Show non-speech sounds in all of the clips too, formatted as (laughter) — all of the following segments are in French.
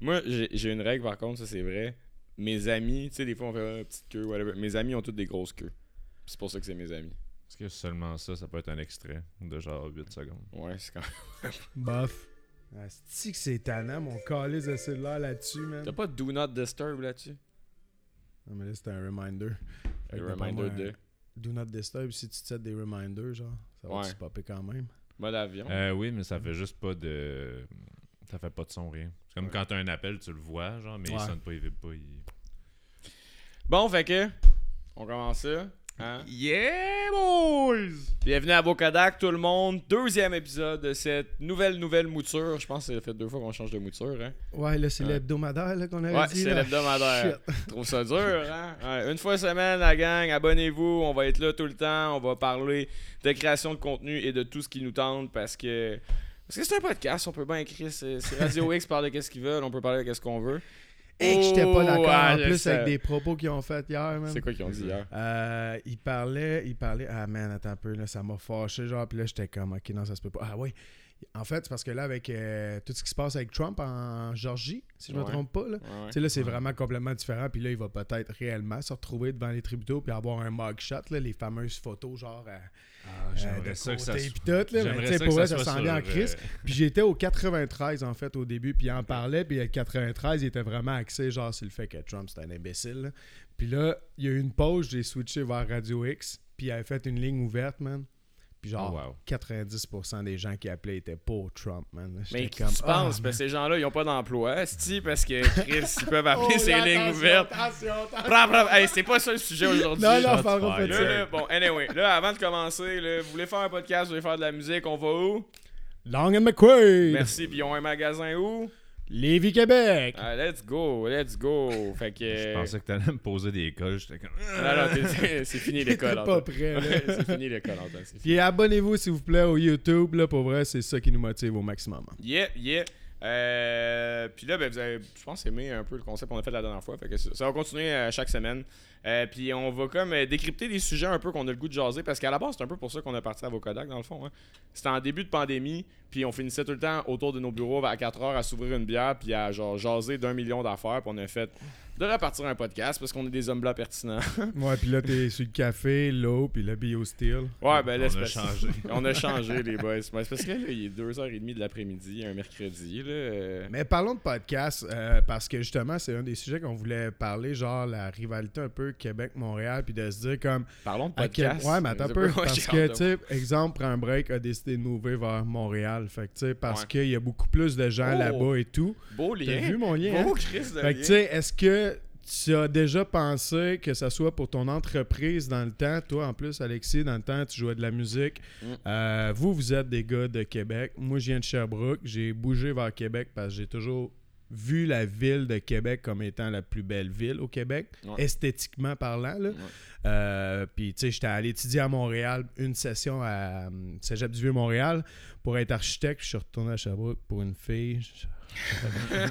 Moi, j'ai une règle par contre, ça c'est vrai. Mes amis, tu sais, des fois on fait une petite queue, whatever. Mes amis ont toutes des grosses queues. C'est pour ça que c'est mes amis. Est-ce que seulement ça, ça peut être un extrait de genre 8 secondes? Ouais, c'est quand (laughs) Bof. Asti que c'est tannant, mon calice de cellulaire là-dessus, man. T'as pas de Do Not Disturb là-dessus? Non, mais là, c'était un reminder. D'après reminder de? Do not disturb, si tu te sets des reminders, genre, ça va Ouais. se popper quand même. Mode avion. Euh, oui, mais ça fait juste pas de. Ça fait pas de son, rien. C'est comme Ouais. quand t'as un appel, tu le vois, genre, mais il Ouais. sonne pas, il vibre pas. Il... Bon, fait que. On commence ça. Hein? Yeah, boys! Bienvenue à Bocadak, tout le monde. Deuxième épisode de cette nouvelle, nouvelle mouture. Je pense que ça fait deux fois qu'on change de mouture. Hein? Ouais, là, c'est Ouais. l'hebdomadaire qu'on avait Ouais, dit. c'est là. l'hebdomadaire. Trouve ça dur, (laughs) hein? Ouais, une fois semaine, la gang, abonnez-vous. On va être là tout le temps. On va parler de création de contenu et de tout ce qui nous tente parce que. Parce que c'est un podcast, on peut bien écrire. C'est c'est Radio X parle de qu'est-ce qu'ils veulent, on peut parler de qu'est-ce qu'on veut. Et que j'étais pas d'accord Oh, en plus avec des propos qu'ils ont fait hier, man. C'est quoi qu'ils ont dit hier? Euh, il parlait, il parlait. Ah man, attends un peu, là, ça m'a fâché, genre, puis là, j'étais comme, ok, non, ça se peut pas. Ah oui. En fait, c'est parce que là, avec euh, tout ce qui se passe avec Trump en Georgie, si je me Ouais. trompe pas, là, Ouais, ouais. tu sais, là, c'est vraiment complètement différent. Puis là, il va peut-être réellement se retrouver devant les tribunaux puis avoir un mugshot, là, les fameuses photos, genre, euh, Ah, euh, de ça que ça côté, soit. puis tout, là, mais J'aimerais tu sais, ça pour que vrai, ça ça soit s'en vient en crise. (laughs) Puis j'étais au 93, en fait, au début, puis il en parlait, puis le 93, il était vraiment axé, genre, sur le fait que Trump, c'était un imbécile. là. Puis là, il y a eu une pause, j'ai switché vers Radio X, puis il avait fait une ligne ouverte, man. Puis genre, Oh, wow. 90% des gens qui appelaient étaient pour Trump, man. Mais qui comme, tu ah, penses? Parce que ces gens-là, ils ont pas d'emploi. Sti, parce que Chris, ils peuvent appeler (laughs) Oh, ces là, lignes ouvertes. attention, attention. Hey, c'est pas ça le sujet aujourd'hui. Non, non, pas. Là, là, bon, anyway, là, avant de commencer, là, vous voulez faire un podcast, vous voulez faire de la musique, on va où? Long and McQuaid. Merci, puis ils ont un magasin où? Lévis, Québec. Ah, let's go, let's go. Fait que. Je pensais que t'allais me poser des cols, j'étais comme. Non, non, t'es- (laughs) c'est fini l'école. Pas prêt, (laughs) c'est fini l'école, Antoine. Puis abonnez-vous, s'il vous plaît, au YouTube. Là, pour vrai, c'est ça qui nous motive au maximum. Yeah, yeah. Euh, puis là, ben, vous avez, je pense, aimé un peu le concept qu'on a fait la dernière fois. Ça va continuer euh, chaque semaine. Euh, puis on va comme euh, décrypter des sujets un peu qu'on a le goût de jaser. Parce qu'à la base, c'est un peu pour ça qu'on est parti à Vocodac, dans le fond. hein. C'était en début de pandémie. Puis on finissait tout le temps autour de nos bureaux à 4 heures à s'ouvrir une bière. Puis à genre jaser d'un million d'affaires. Puis on a fait de repartir un podcast parce qu'on est des hommes blancs pertinents. (laughs) Ouais, puis là, t'es sur le café, l'eau, puis le BioSteel. Ouais, ben là, On c'est a changé. (laughs) on a changé, les boys. C'est parce que là, il est 2h30 de l'après-midi, un mercredi. Là, Mais parlons de podcast, euh, parce que justement, c'est un des sujets qu'on voulait parler, genre la rivalité un peu Québec-Montréal, puis de se dire comme. Parlons de quel- podcast. Ouais, mais attends un peu. Parce que, tu sais, exemple, Prends un break a décidé de m'ouvrir vers Montréal. Fait que, tu sais, parce Ouais. qu'il y a beaucoup plus de gens Oh! là-bas et tout. Beau T'as lien. vu mon lien? Beau hein? Chris de Fait que, lien. tu sais, est-ce que tu as déjà pensé que ça soit pour ton entreprise dans le temps? Toi, en plus, Alexis, dans le temps, tu jouais de la musique. Mm. Euh, vous, vous êtes des gars de Québec. Moi, je viens de Sherbrooke. J'ai bougé vers Québec parce que j'ai toujours vu la ville de Québec comme étant la plus belle ville au Québec, Ouais. esthétiquement parlant. Là. Ouais. Euh, Puis, tu sais, j'étais allé étudier à Montréal, une session à euh, Cégep du Vieux-Montréal pour être architecte. Je suis retourné à Sherbrooke pour une fille.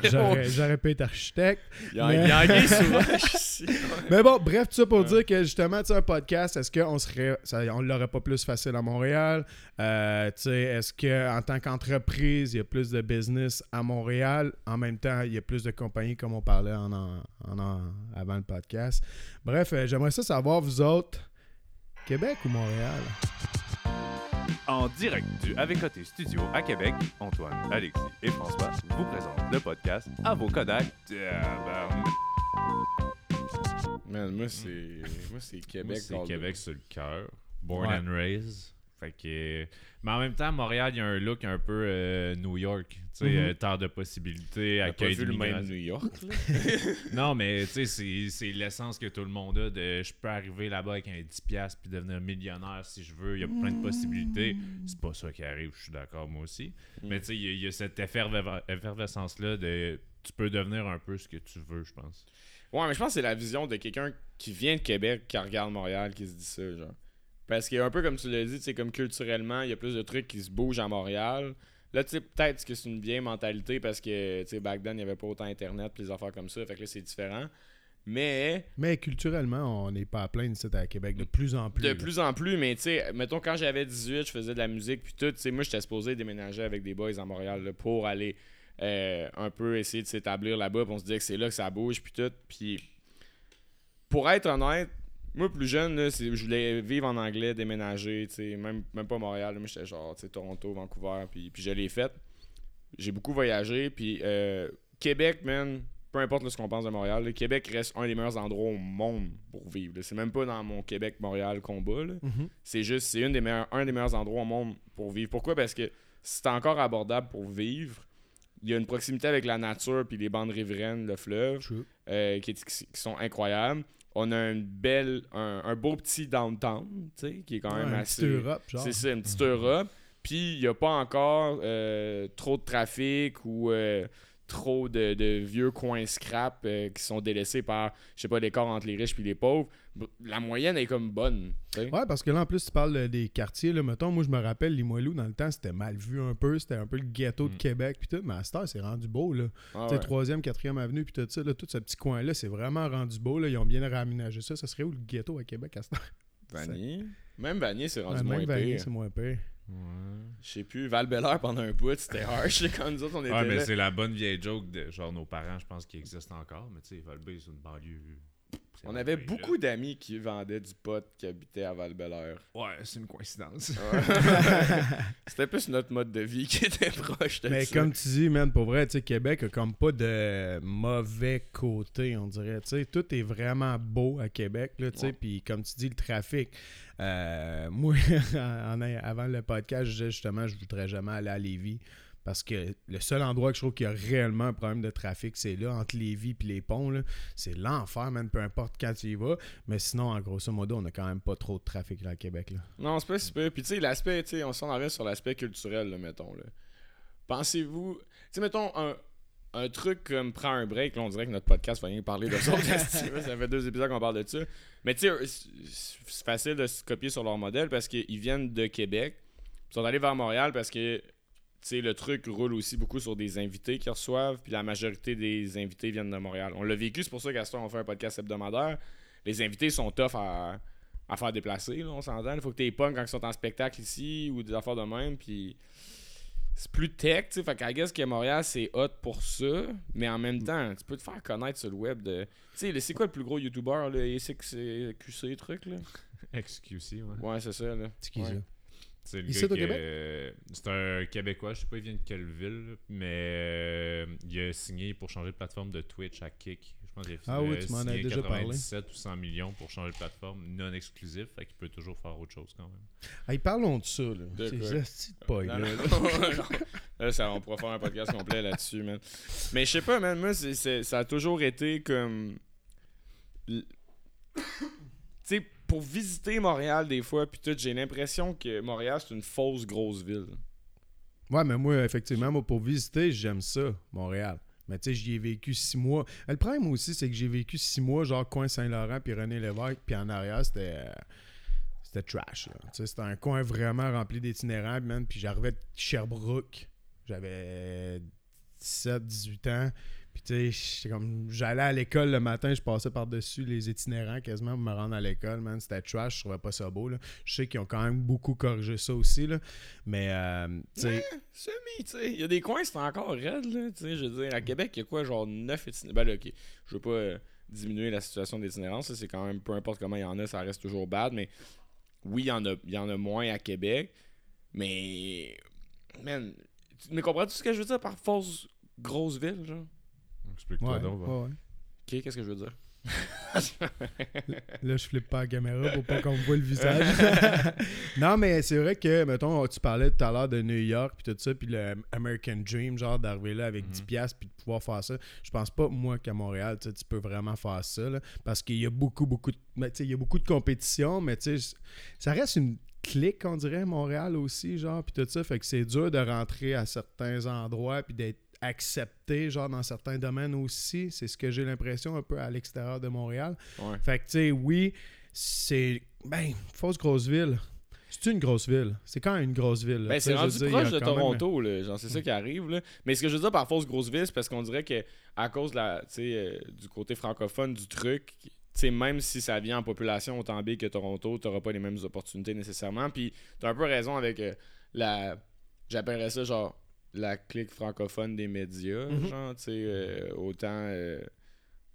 J'aurais pu être architecte. Il y a Mais- il y a un gay souvent. (laughs) Mais bon, bref, tout ça pour dire que justement, tu sais, un podcast, est-ce qu'on serait. Ça, on l'aurait pas plus facile à Montréal? Euh, tu sais, est-ce qu'en tant qu'entreprise, il y a plus de business à Montréal? En même temps, il y a plus de compagnies, comme on parlait en, en- en- en- avant le podcast. Bref, euh, j'aimerais ça savoir, vous autres, Québec ou Montréal? En direct du Avec Côté Studio à Québec, Antoine, Alexis et François vous présentent le podcast à vos Kodak. Man, moi, c'est. Moi, c'est Moi, Québec. c'est Québec sur le cœur. Born Ouais. and raised. Fait que. Mais en même temps, Montréal, il y a un look un peu euh, New York. Tu sais, Mhm. euh, terre de possibilités, T'as pas accueil vu le même. New York, là? (laughs) Non, mais tu sais, c'est- c'est l'essence que tout le monde a de je peux arriver là-bas avec un 10$ puis devenir millionnaire si je veux. Il y a plein de possibilités. C'est pas ça qui arrive, je suis d'accord, moi aussi. Mm. Mais tu sais, il y, a- il y a cette efferve- effervescence-là de tu peux devenir un peu ce que tu veux, je pense. Ouais, mais je pense que c'est la vision de quelqu'un qui vient de Québec, qui regarde Montréal, qui se dit ça, genre. Parce que un peu comme tu l'as dit, c'est comme culturellement, il y a plus de trucs qui se bougent à Montréal. Là, tu sais, peut-être que c'est une vieille mentalité parce que, tu sais, back then, il n'y avait pas autant Internet les affaires comme ça. Fait que là, c'est différent. Mais, Mais culturellement, on n'est pas à plaindre ici à Québec de plus en plus. de là. plus en plus, mais tu sais, mettons, quand j'avais 18, je faisais de la musique puis tout, tu sais, moi, j'étais supposé déménager avec des boys à Montréal là, pour aller euh, un peu essayer de s'établir là-bas. puis on se disait que c'est là que ça bouge, puis tout. Puis pour être honnête, moi, plus jeune, là, je voulais vivre en anglais, déménager, même, même pas Montréal. là, Moi, j'étais genre, tu sais, Toronto, Vancouver, puis, puis je l'ai fait. J'ai beaucoup voyagé, puis euh, Québec, man, peu importe là, ce qu'on pense de Montréal, le Québec reste un des meilleurs endroits au monde pour vivre. C'est même pas dans mon Québec-Montréal combat. Mhm. C'est juste, c'est un des meilleurs endroits au monde pour vivre. Pourquoi? Parce que c'est encore abordable pour vivre. Il y a une proximité avec la nature puis les bandes riveraines, le fleuve, euh, qui sont incroyables. On a une belle, un, un beau petit downtown, tu sais, qui est quand même Ouais, une assez. petite Europe, genre. C'est ça, une petite Europe. Puis il n'y a pas encore euh, trop de trafic ou euh, trop de, de vieux coins scrap euh, qui sont délaissés par, je sais pas, l'écart entre les riches puis les pauvres. La moyenne est comme bonne. tu sais. Ouais, parce que là, en plus, tu parles des quartiers. Là, mettons, moi, je me rappelle, Limoilou, dans le temps, c'était mal vu un peu. C'était un peu le ghetto de Mm. Québec. Puis tout. Mais à cette heure, c'est rendu beau. Là. Ah ouais. 3e, 4e avenue, puis tout ça. Là, tout ce petit coin-là, c'est vraiment rendu beau. Là. Ils ont bien réaménagé ça. Ça serait où le ghetto à Québec à cette heure? Vanier. Même Vanier, c'est rendu Ouais, moins même Vanier, pire. c'est moins pire. Ouais. Je sais plus, val pendant un bout, c'était harsh quand nous autres on était Ouais, mais là. c'est la bonne vieille joke de genre nos parents, je pense, qui existent encore. Mais tu sais, Val-Bay, c'est une banlieue. On avait beaucoup d'amis qui vendaient du pot qui habitaient à val Ouais, c'est une coïncidence. (laughs) C'était plus notre mode de vie qui était proche de Mais ça. comme tu dis, man, pour vrai, tu sais, Québec a comme pas de mauvais côté, on dirait. Tu sais, tout est vraiment beau à Québec, là, tu sais. Puis comme tu dis, le trafic. euh, moi, (laughs) en- avant le podcast, je disais justement, je voudrais jamais aller à Lévis. Parce que le seul endroit que je trouve qu'il y a réellement un problème de trafic, c'est là, entre Lévis et les ponts. C'est l'enfer, man, peu importe quand tu y vas. Mais sinon, en grosso modo, on a quand même pas trop de trafic là, à Québec. Là. Non, c'est pas super. Puis tu sais, l'aspect, tu sais, on s'en arrive sur l'aspect culturel, là, mettons. Là. Pensez-vous, tu sais, mettons, un, un truc comme prends un break, là, on dirait que notre podcast va rien parler de ça. (laughs) ça fait deux épisodes qu'on parle de ça. Mais tu sais, euh, c'est- facile de se copier sur leur modèle parce qu'ils viennent de Québec. Ils sont allés vers Montréal parce que sais, le truc roule aussi beaucoup sur des invités qu'ils reçoivent, puis la majorité des invités viennent de Montréal. On l'a vécu, c'est pour ça qu'à ce temps, on fait un podcast hebdomadaire. Les invités sont tough à, à faire déplacer, là, on s'entend. Il faut que tu les pognes quand ils sont en spectacle ici ou des affaires de même, puis c'est plus tech, tu sais. Fait qu'à guess que Montréal, c'est hot pour ça, mais en même temps, tu peux te faire connaître sur le web de... Tu sais, le- c'est quoi le plus gros YouTuber, là, QC truc, là? (laughs) XQC, ouais. Ouais, c'est ça, là. C'est qui Ouais. ça? C'est le Ici, gars au qui, Québec? euh, c'est un Québécois, je sais pas il vient de quelle ville, mais euh, il a signé pour changer de plateforme de Twitch à Kick. Je pense qu'il a Ah oui, euh, tu m'en as signé déjà parlé. 97 ou 100 millions pour changer de plateforme non exclusif, fait qu'il peut toujours faire autre chose quand même. Hey, parlons de ça, là. De Ces quoi? hosties de paille, Non, là. (laughs) non, non. Là, ça, on pourra faire un podcast complet là-dessus, man. Mais je sais pas, man. Moi, c'est- c'est- ça a toujours été comme. Pour visiter Montréal des fois, puis tout, j'ai l'impression que Montréal, c'est une fausse grosse ville. Ouais, mais moi, effectivement, moi, pour visiter, j'aime ça, Montréal. Mais tu sais, j'y ai vécu six mois. Le problème aussi, c'est que j'ai vécu six mois, genre coin Saint-Laurent, puis René Lévesque, puis en arrière, c'était. C'était trash, c'était un coin vraiment rempli d'itinérants. Puis j'arrivais de Sherbrooke. J'avais 17, 18 ans. Comme. J'allais à l'école le matin, je passais par-dessus les itinérants quasiment pour me rendre à l'école, man. C'était trash, je trouvais pas ça beau. Je sais qu'ils ont quand même beaucoup corrigé ça aussi, là. Mais, euh, sais. Semi, tu. Il y a des coins, c'est encore raide, là. Tu je veux dire, à Québec, il y a quoi, genre 9 itinérants? Ben ok. Je veux pas euh, diminuer la situation d'itinérance. C'est quand même, peu importe comment il y en a, ça reste toujours bad. Mais oui, il y en a, il y en a moins à Québec. Mais. Man. Tu me comprends tout ce que je veux dire par fausse grosse ville, genre? Explique-toi Ouais, donc. va. ouais, ouais. Ok, qu'est-ce que je veux dire? Là, je flippe pas la caméra pour pas qu'on me voit le (laughs) visage. (laughs) non, mais c'est vrai que, mettons, tu parlais tout à l'heure de New York, puis tout ça, puis le American Dream, genre d'arriver là avec Mhm. 10 piastres, puis de pouvoir faire ça. Je pense pas, moi, qu'à Montréal, tu peux vraiment faire ça, là, parce qu'il y a beaucoup, beaucoup de, mais, tu sais, il y a beaucoup de compétition, mais tu sais, ça reste une clique, on dirait, Montréal aussi, genre, puis tout ça, fait que c'est dur de rentrer à certains endroits, puis d'être accepté, genre, dans certains domaines aussi. C'est ce que j'ai l'impression un peu à l'extérieur de Montréal. Ouais. Fait que, tu sais, oui, c'est. Ben, fausse grosse ville. C'est une grosse ville. C'est quand même une grosse ville. Ben, Tu c'est rendu dire, proche de même- Toronto, là. Genre, c'est ça qui arrive, là. Mais ce que je veux dire par fausse grosse ville, c'est parce qu'on dirait que à cause de la, tu sais, euh, du côté francophone du truc, tu sais, même si ça vient en population autant big que Toronto, t'auras pas les mêmes opportunités nécessairement. Puis t'as un peu raison avec euh, la. J'appellerais ça genre la clique francophone des médias, Mhm. genre, tu sais, euh, autant, euh,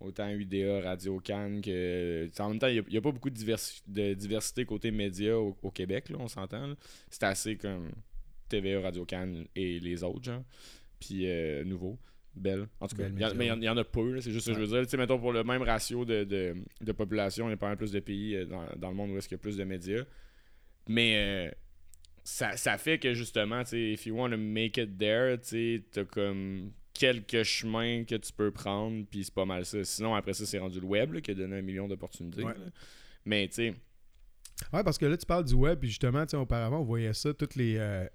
autant UDA, Radio Cannes que. En même temps, il n'y a, pas beaucoup de, diversi- de diversité côté médias au, au Québec, là, on s'entend. C'est assez comme TVA, Radio Cannes et les autres, genre. Puis euh, nouveau. Belle. En tout cas, il y en- y a peu, c'est juste ça que je veux dire. Tu sais, mettons, pour le même ratio de, de, de population, il y a pas mal plus de pays euh, dans, dans le monde où est-ce qu'il y a plus de médias. Mais euh, ça, ça fait que justement, tu if you want to make it there, tu t'as comme quelques chemins que tu peux prendre, puis c'est pas mal ça. Sinon, après ça, c'est rendu le web là, qui a donné un million d'opportunités. Ouais. Mais tu sais, Ouais, parce que là, tu parles du web, puis justement, tu sais, auparavant, on voyait ça, tous les, euh,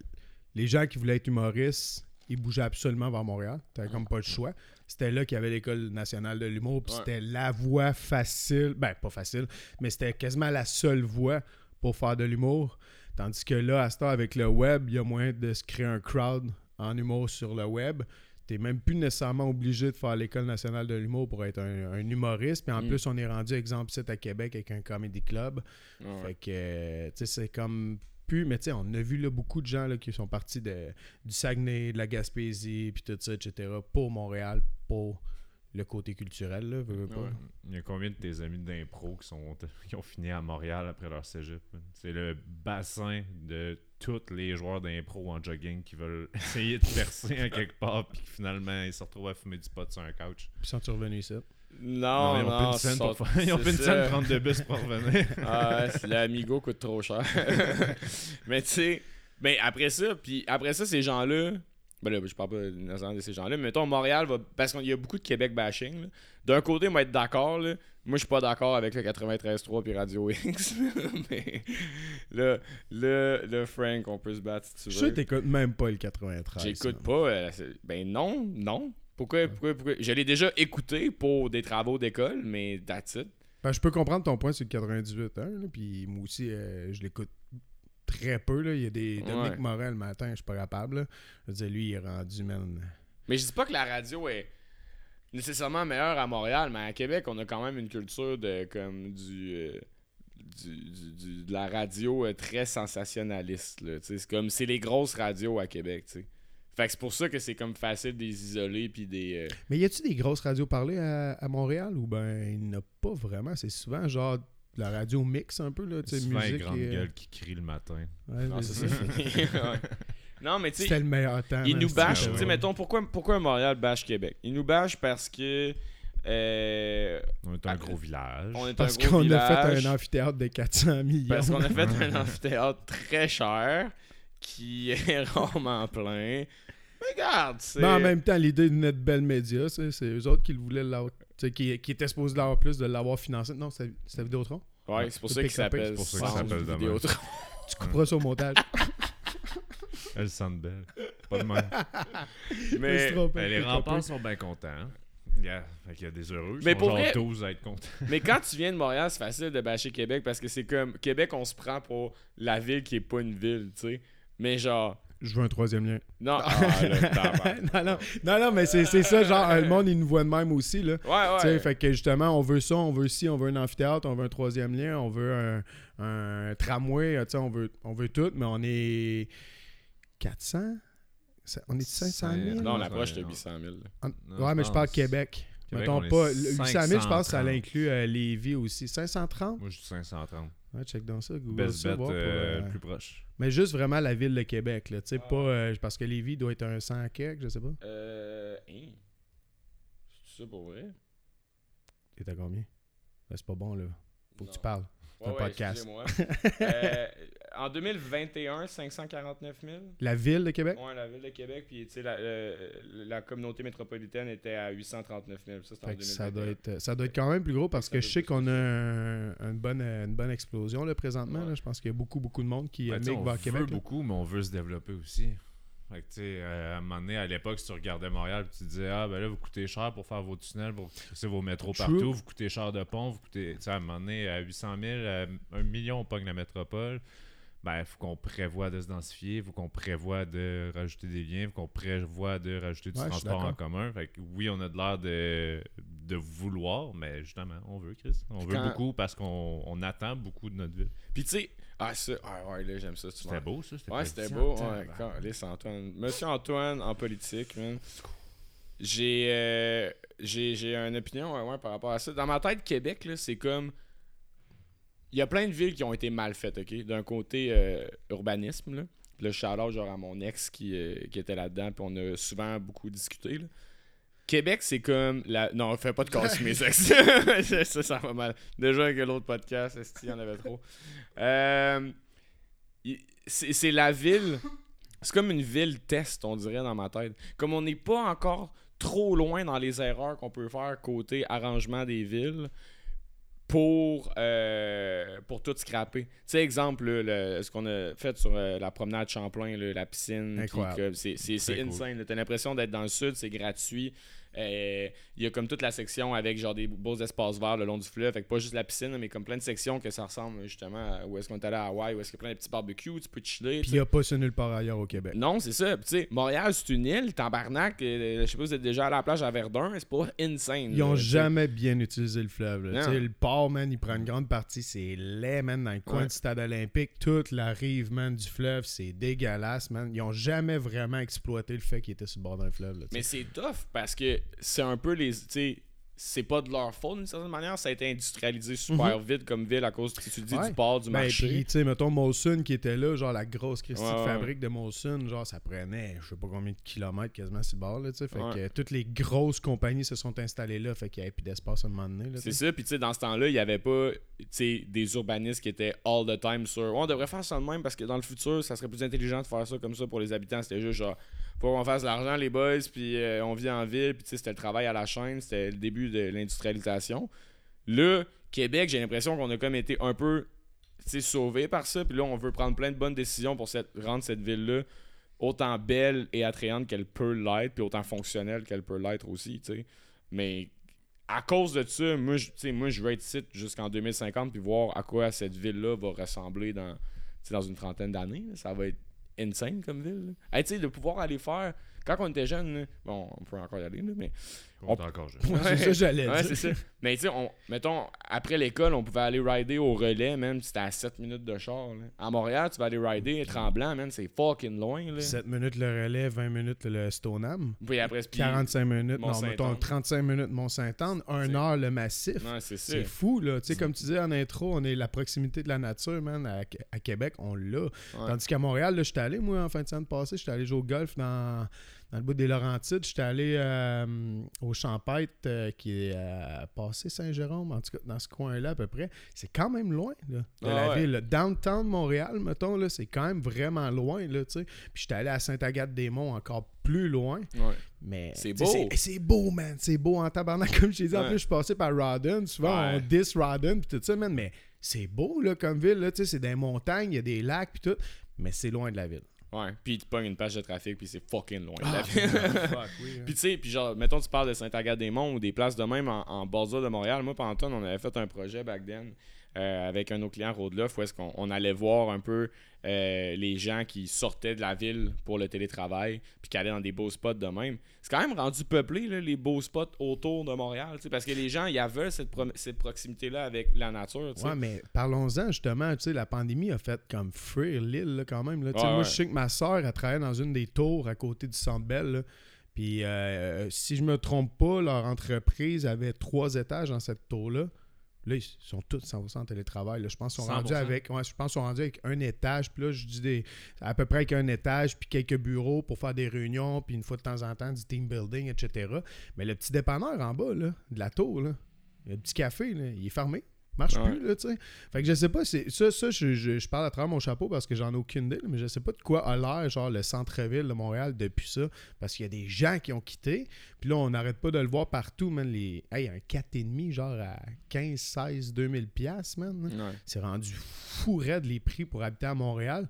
les gens qui voulaient être humoristes, ils bougeaient absolument vers Montréal. T'avais comme pas le choix. C'était là qu'il y avait l'École nationale de l'humour, puis Ouais. c'était la voie facile, ben pas facile, mais c'était quasiment la seule voie pour faire de l'humour. Tandis que là, à ce temps, avec le web, il y a moyen de se créer un crowd en humour sur le web. T'es même plus nécessairement obligé de faire l'École nationale de l'humour pour être un, un humoriste. Puis en Mm. plus, on est rendu, exemple, ici à Québec avec un comedy club. ouais. Fait que, euh, tu sais, c'est comme plus, mais tu sais, on a vu là, beaucoup de gens là, qui sont partis de, du Saguenay, de la Gaspésie, puis tout ça, etc., pour Montréal, pour le côté culturel, là, veux, veux pas. Ouais. Il y a combien de tes amis d'impro qui, sont, qui ont fini à Montréal après leur cégep? C'est le bassin de tous les joueurs d'impro en jogging qui veulent (laughs) essayer de percer à quelque part puis finalement ils se retrouvent à fumer du pot sur un couch. Puis sont revenus ici? Non, ils ont non, pas une scène sont- pour faire- ils ont c'est pas une scène prendre de bus pour revenir. (laughs) Ah ouais, c'est- l'Amigo coûte trop cher. (laughs) mais tu sais, ben après ça, puis après ça, ces gens-là, ben là, je parle pas nécessairement de ces gens-là, mais mettons, Montréal va. Parce qu'il y a beaucoup de Québec bashing. là. D'un côté, on va être d'accord, là. Moi, je suis pas d'accord avec le 93.3 puis Radio X. (laughs) mais là, là, là, Frank, on peut se battre si tu Je veux. que t'écoutes même pas le 93. J'écoute pas. euh, ben non, non. Pourquoi, pourquoi, pourquoi? Je l'ai déjà écouté pour des travaux d'école, mais that's it. Ben, je peux comprendre ton point sur le 98, hein, puis moi aussi, euh, je l'écoute très peu. Là. Il y a des Dominique Ouais. Morin le matin, je suis pas capable. là. Je veux dire, lui, il est rendu, man. Mais je dis pas que la radio est nécessairement meilleure à Montréal, mais à Québec, on a quand même une culture de comme du, euh, du, du- du- de la radio euh, très sensationnaliste. C'est comme c'est les grosses radios à Québec, tu sais. Fait que c'est pour ça que c'est comme facile de les isoler puis des. euh, Mais y a-tu des grosses radios parlées à, à Montréal ou ben il n'y en a pas vraiment? C'est souvent genre la radio mix un peu, là, tu sais, musique. grande et, euh, gueule qui crie le matin. ouais, Non, c'est c'est ça. (laughs) Non, mais tu sais, C'était le meilleur temps. Ils nous bâchent, tu sais, mettons, pourquoi, pourquoi Montréal bâche Québec? Ils nous bâchent parce que. euh, On est un Ah, gros village. on est Parce un gros qu'on a fait un amphithéâtre de 400 millions. Parce qu'on a fait (laughs) un amphithéâtre très cher qui (laughs) est rarement plein. Mais regarde, c'est. Mais en même temps, l'idée de notre belle média, c'est c'est eux autres qui le voulaient Qui, qui étaient supposés l'avoir plus, de l'avoir financé. Non, c'était Vidéotron. Ouais, c'est pour ça qu'il s'appelle c'est pour ça qu'il Centre s'appelle de même. Vidéotron. Tu couperas ça au montage. (laughs) Elles sentent belle. Pas de même. (laughs) Mais, Ben, les remparts sont bien contents. hein. Il y a, fait qu'il y a des heureux. Ils Mais pour genre vrai- 12 à être contents. (laughs) mais quand tu viens de Montréal, c'est facile de bâcher Québec parce que c'est comme. Québec, on se prend pour la ville qui est pas une ville, tu sais. Mais genre. Je veux un troisième lien. Non, (laughs) ah, (laughs) non, non, non, non, mais c'est c'est ça, genre, le monde, il nous voit de même aussi, là. Ouais, Tu sais, ouais. fait que justement, on veut ça, on veut ci, on veut un amphithéâtre, on veut un troisième lien, on veut un, un tramway, tu sais, on veut, on veut tout, mais on est 400? Ça- On est 500 000? Non, Ouais, l'approche de non. 800 000. là. En- Non, ouais, je mais je parle. Québec. Québec, Mettons on pas. le 800 000, je pense que ça 530. l'inclut euh, Lévis aussi. 530? Moi, je dis 530. Ouais, check dans ça, Google Best ça, bet voir pour, euh, euh, plus proche. Mais juste vraiment la ville de Québec, là. Tu sais, Ah. pas. euh, parce que Lévis doit être un 100 quelque, je sais pas. Euh. hein? C'est ça pour vrai? T'es à combien? Là, c'est pas bon, là. Faut que tu parles. C'est un Ouais, ouais, podcast. (laughs) Euh, en 2021, 549 000. La ville de Québec? Ouais, la ville de Québec, puis tu sais, la, euh, la communauté métropolitaine était à 839 000. Ça, en ça, 2021. doit être, ça doit être quand même plus gros parce Ça que je sais qu'on a un- une, bonne, une bonne explosion là, présentement. Ouais. là. Je pense qu'il y a beaucoup, beaucoup de monde qui sais, migre on vers veut Québec. là. beaucoup, mais on veut se développer aussi. Fait que, tu sais, euh, à un moment donné, à l'époque, si tu regardais Montréal, tu disais, ah, ben là, vous coûtez cher pour faire vos tunnels, pour crisser vos métros True. partout, vous coûtez cher de pont, vous coûtez, tu sais, à un moment donné, à 800 000, à 1 million, on pogne la métropole. Ben, il faut qu'on prévoie de se densifier, il faut qu'on prévoit de rajouter des liens, il faut qu'on prévoit de rajouter du Ouais, transport en commun. Fait que oui, on a de l'air de de vouloir, mais justement, on veut, Chris. On veut Quand- beaucoup parce qu'on on attend beaucoup de notre ville. Puis tu sais, ah ça, ah, ouais, là, j'aime ça. C'était beau, ça. Ouais, c'était beau. Ouais, calisse, Antoine. Monsieur Antoine en politique, man. J'ai euh, j'ai j'ai une opinion ouais, ouais, par rapport à ça. Dans ma tête, Québec, là, c'est comme. Il y a plein de villes qui ont été mal faites, OK? D'un côté, euh, urbanisme, là. Là, shout-out, genre à mon ex qui, euh, qui était là-dedans, puis on a souvent beaucoup discuté, là. Québec, c'est comme la. Non, fais pas de casser mes (laughs) ex. (laughs) ça, ça, va mal. Déjà avec l'autre podcast, il y en avait trop? Euh, c'est la ville. C'est comme une ville test, on dirait, dans ma tête. Comme on n'est pas encore trop loin dans les erreurs qu'on peut faire côté arrangement des villes pour, euh, pour tout scraper. Tu sais, exemple, là, le- ce qu'on a fait sur euh, la promenade Champlain, là, la piscine, c'est cool. insane. T'as l'impression d'être dans le sud, c'est gratuit. Euh, Il y a comme toute la section avec genre des beaux espaces verts le long du fleuve. Fait que pas juste la piscine, mais comme plein de sections que ça ressemble justement à où est-ce qu'on est allé à Hawaï, où est-ce qu'il y a plein de petits barbecues, tu peux chiller. Puis il n'y a pas ça nulle part ailleurs au Québec. Non, c'est ça. Tu sais, Montréal, c'est une île, Tambarnac, euh, je sais pas si vous êtes déjà allé à la plage à Verdun, c'est pas insane. Ils ont là, sais. jamais bien utilisé le fleuve. Le port, man, il prend une grande partie. C'est laid, man, dans le coin Ouais. du stade olympique. Toute la rive, man, du fleuve, c'est dégueulasse, man. Ils ont jamais vraiment exploité le fait qu'ils étaient sur le bord d'un fleuve. là. Mais c'est tough parce que c'est un peu les. Tu sais, c'est pas de leur faute d'une certaine manière. Ça a été industrialisé super vite comme ville à cause, tu dis, Mhm. Ouais. du port, du Ben, marché. puis, tu sais, mettons, Molson qui était là, genre la grosse Christie Ouais, de ouais. fabrique de Molson, genre ça prenait, je sais pas combien de kilomètres quasiment sur le bord, là, tu sais. Fait que euh, toutes les grosses compagnies se sont installées là, fait qu'il y avait plus d'espace à un moment donné, C'est ça, puis tu sais, dans ce temps-là, il n'y avait pas tu sais, des urbanistes qui étaient all the time sur. Ouais, on devrait faire ça de même parce que dans le futur, ça serait plus intelligent de faire ça comme ça pour les habitants. C'était juste genre, faut qu'on fasse de l'argent, les boys, puis euh, on vit en ville, puis c'était le travail à la chaîne, c'était le début de l'industrialisation. Là, Québec, j'ai l'impression qu'on a comme été un peu sauvé par ça, puis là, on veut prendre plein de bonnes décisions pour rendre cette ville-là autant belle et attrayante qu'elle peut l'être, puis autant fonctionnelle qu'elle peut l'être aussi, tu sais. Mais à cause de ça, moi, je, moi, je veux être ici jusqu'en 2050 puis voir à quoi cette ville-là va ressembler dans, dans une trentaine d'années. Ça va être insane comme ville. tu sais, de pouvoir aller faire. Quand on était jeune, bon, on peut encore y aller, mais. On est encore jeune. (laughs) Ouais, c'est ça que j'allais Ouais, dire. ça. Mais tu sais, on- mettons, après l'école, on pouvait aller rider au relais, même, c'était à 7 minutes de char. là. À Montréal, tu vas aller rider tremblant, man, c'est fucking loin. Là. 7 minutes le relais, 20 minutes le Stoneham. Puis après, puis- 45 minutes, non, mettons 35 minutes Mont-Saint-Anne, 1 C'est- heure le massif. Ouais, c'est fou, là. Tu sais, comme tu disais en intro, on est la proximité de la nature, man. À, à Québec, on l'a. Tandis qu'à Montréal, là, j'étais allé, moi, en fin de semaine passée, j'étais allé jouer au golf dans, dans le bout des Laurentides. J'étais allé euh, au Champêtre, euh, qui est euh, passé Saint-Jérôme, en tout cas, dans ce coin-là, à peu près. C'est quand même loin, là, de Ah la ouais. ville. Le downtown de Montréal, mettons, là, c'est quand même vraiment loin, là, tu sais. Puis j'étais allé à Sainte-Agathe-des-Monts, encore plus loin. Ouais. Mais C'est beau. C'est c'est beau, man. C'est beau en tabarnak. (laughs) Comme je t'ai dit, en plus, je suis passé par Rodden. Souvent, on diss Rodden puis tout ça, man. Mais c'est beau, là, comme ville. Là, tu sais, c'est des montagnes, il y a des lacs puis tout. Mais c'est loin de la ville. Ouais, puis tu pognes une page de trafic, puis c'est fucking loin. de Ah, la (laughs) ville. fuck, oui, hein. Puis tu sais, puis genre, mettons, tu parles de Saint-Agathe-des-Monts ou des places de même en, en bordure de Montréal. Moi, pendant on avait fait un projet back then euh, avec un de nos clients, Rodeloff, où est-ce qu'on on allait voir un peu euh, les gens qui sortaient de la ville pour le télétravail, puis qui allaient dans des beaux spots de même. C'est quand même rendu peuplé, là, les beaux spots autour de Montréal, parce que les gens, il y avait cette, pro- cette proximité-là avec la nature. Ouais, mais parlons-en justement. Tu sais, la pandémie a fait comme fuir l'île, quand même. Là. Ouais, moi, ouais. je sais que ma soeur, elle travaillait dans une des tours à côté du Centre Bell. Puis, euh, si je me trompe pas, leur entreprise avait trois étages dans cette tour-là. Là, ils sont tous 100% en télétravail. là. Je pense qu'ils sont rendus 100%. avec, ouais, je pense qu'ils sont rendus avec un étage. Puis là, je dis des, à peu près avec un étage, puis quelques bureaux pour faire des réunions, puis une fois de temps en temps, du team building, etc. Mais le petit dépanneur en bas, là, de la tour, là, le petit café, là, il est fermé. Marche Ouais. plus, là, tu sais. Fait que je sais pas, c'est ça, ça je, je- je parle à travers mon chapeau parce que j'en ai aucune idée, mais je sais pas de quoi a l'air, genre, le centre-ville de Montréal depuis ça. Parce qu'il y a des gens qui ont quitté. Puis là, on n'arrête pas de le voir partout, man. Les... Hey, un 4,5, genre à 15, 16, 2000 piastres, man. Ouais. C'est rendu fou raide les prix pour habiter à Montréal.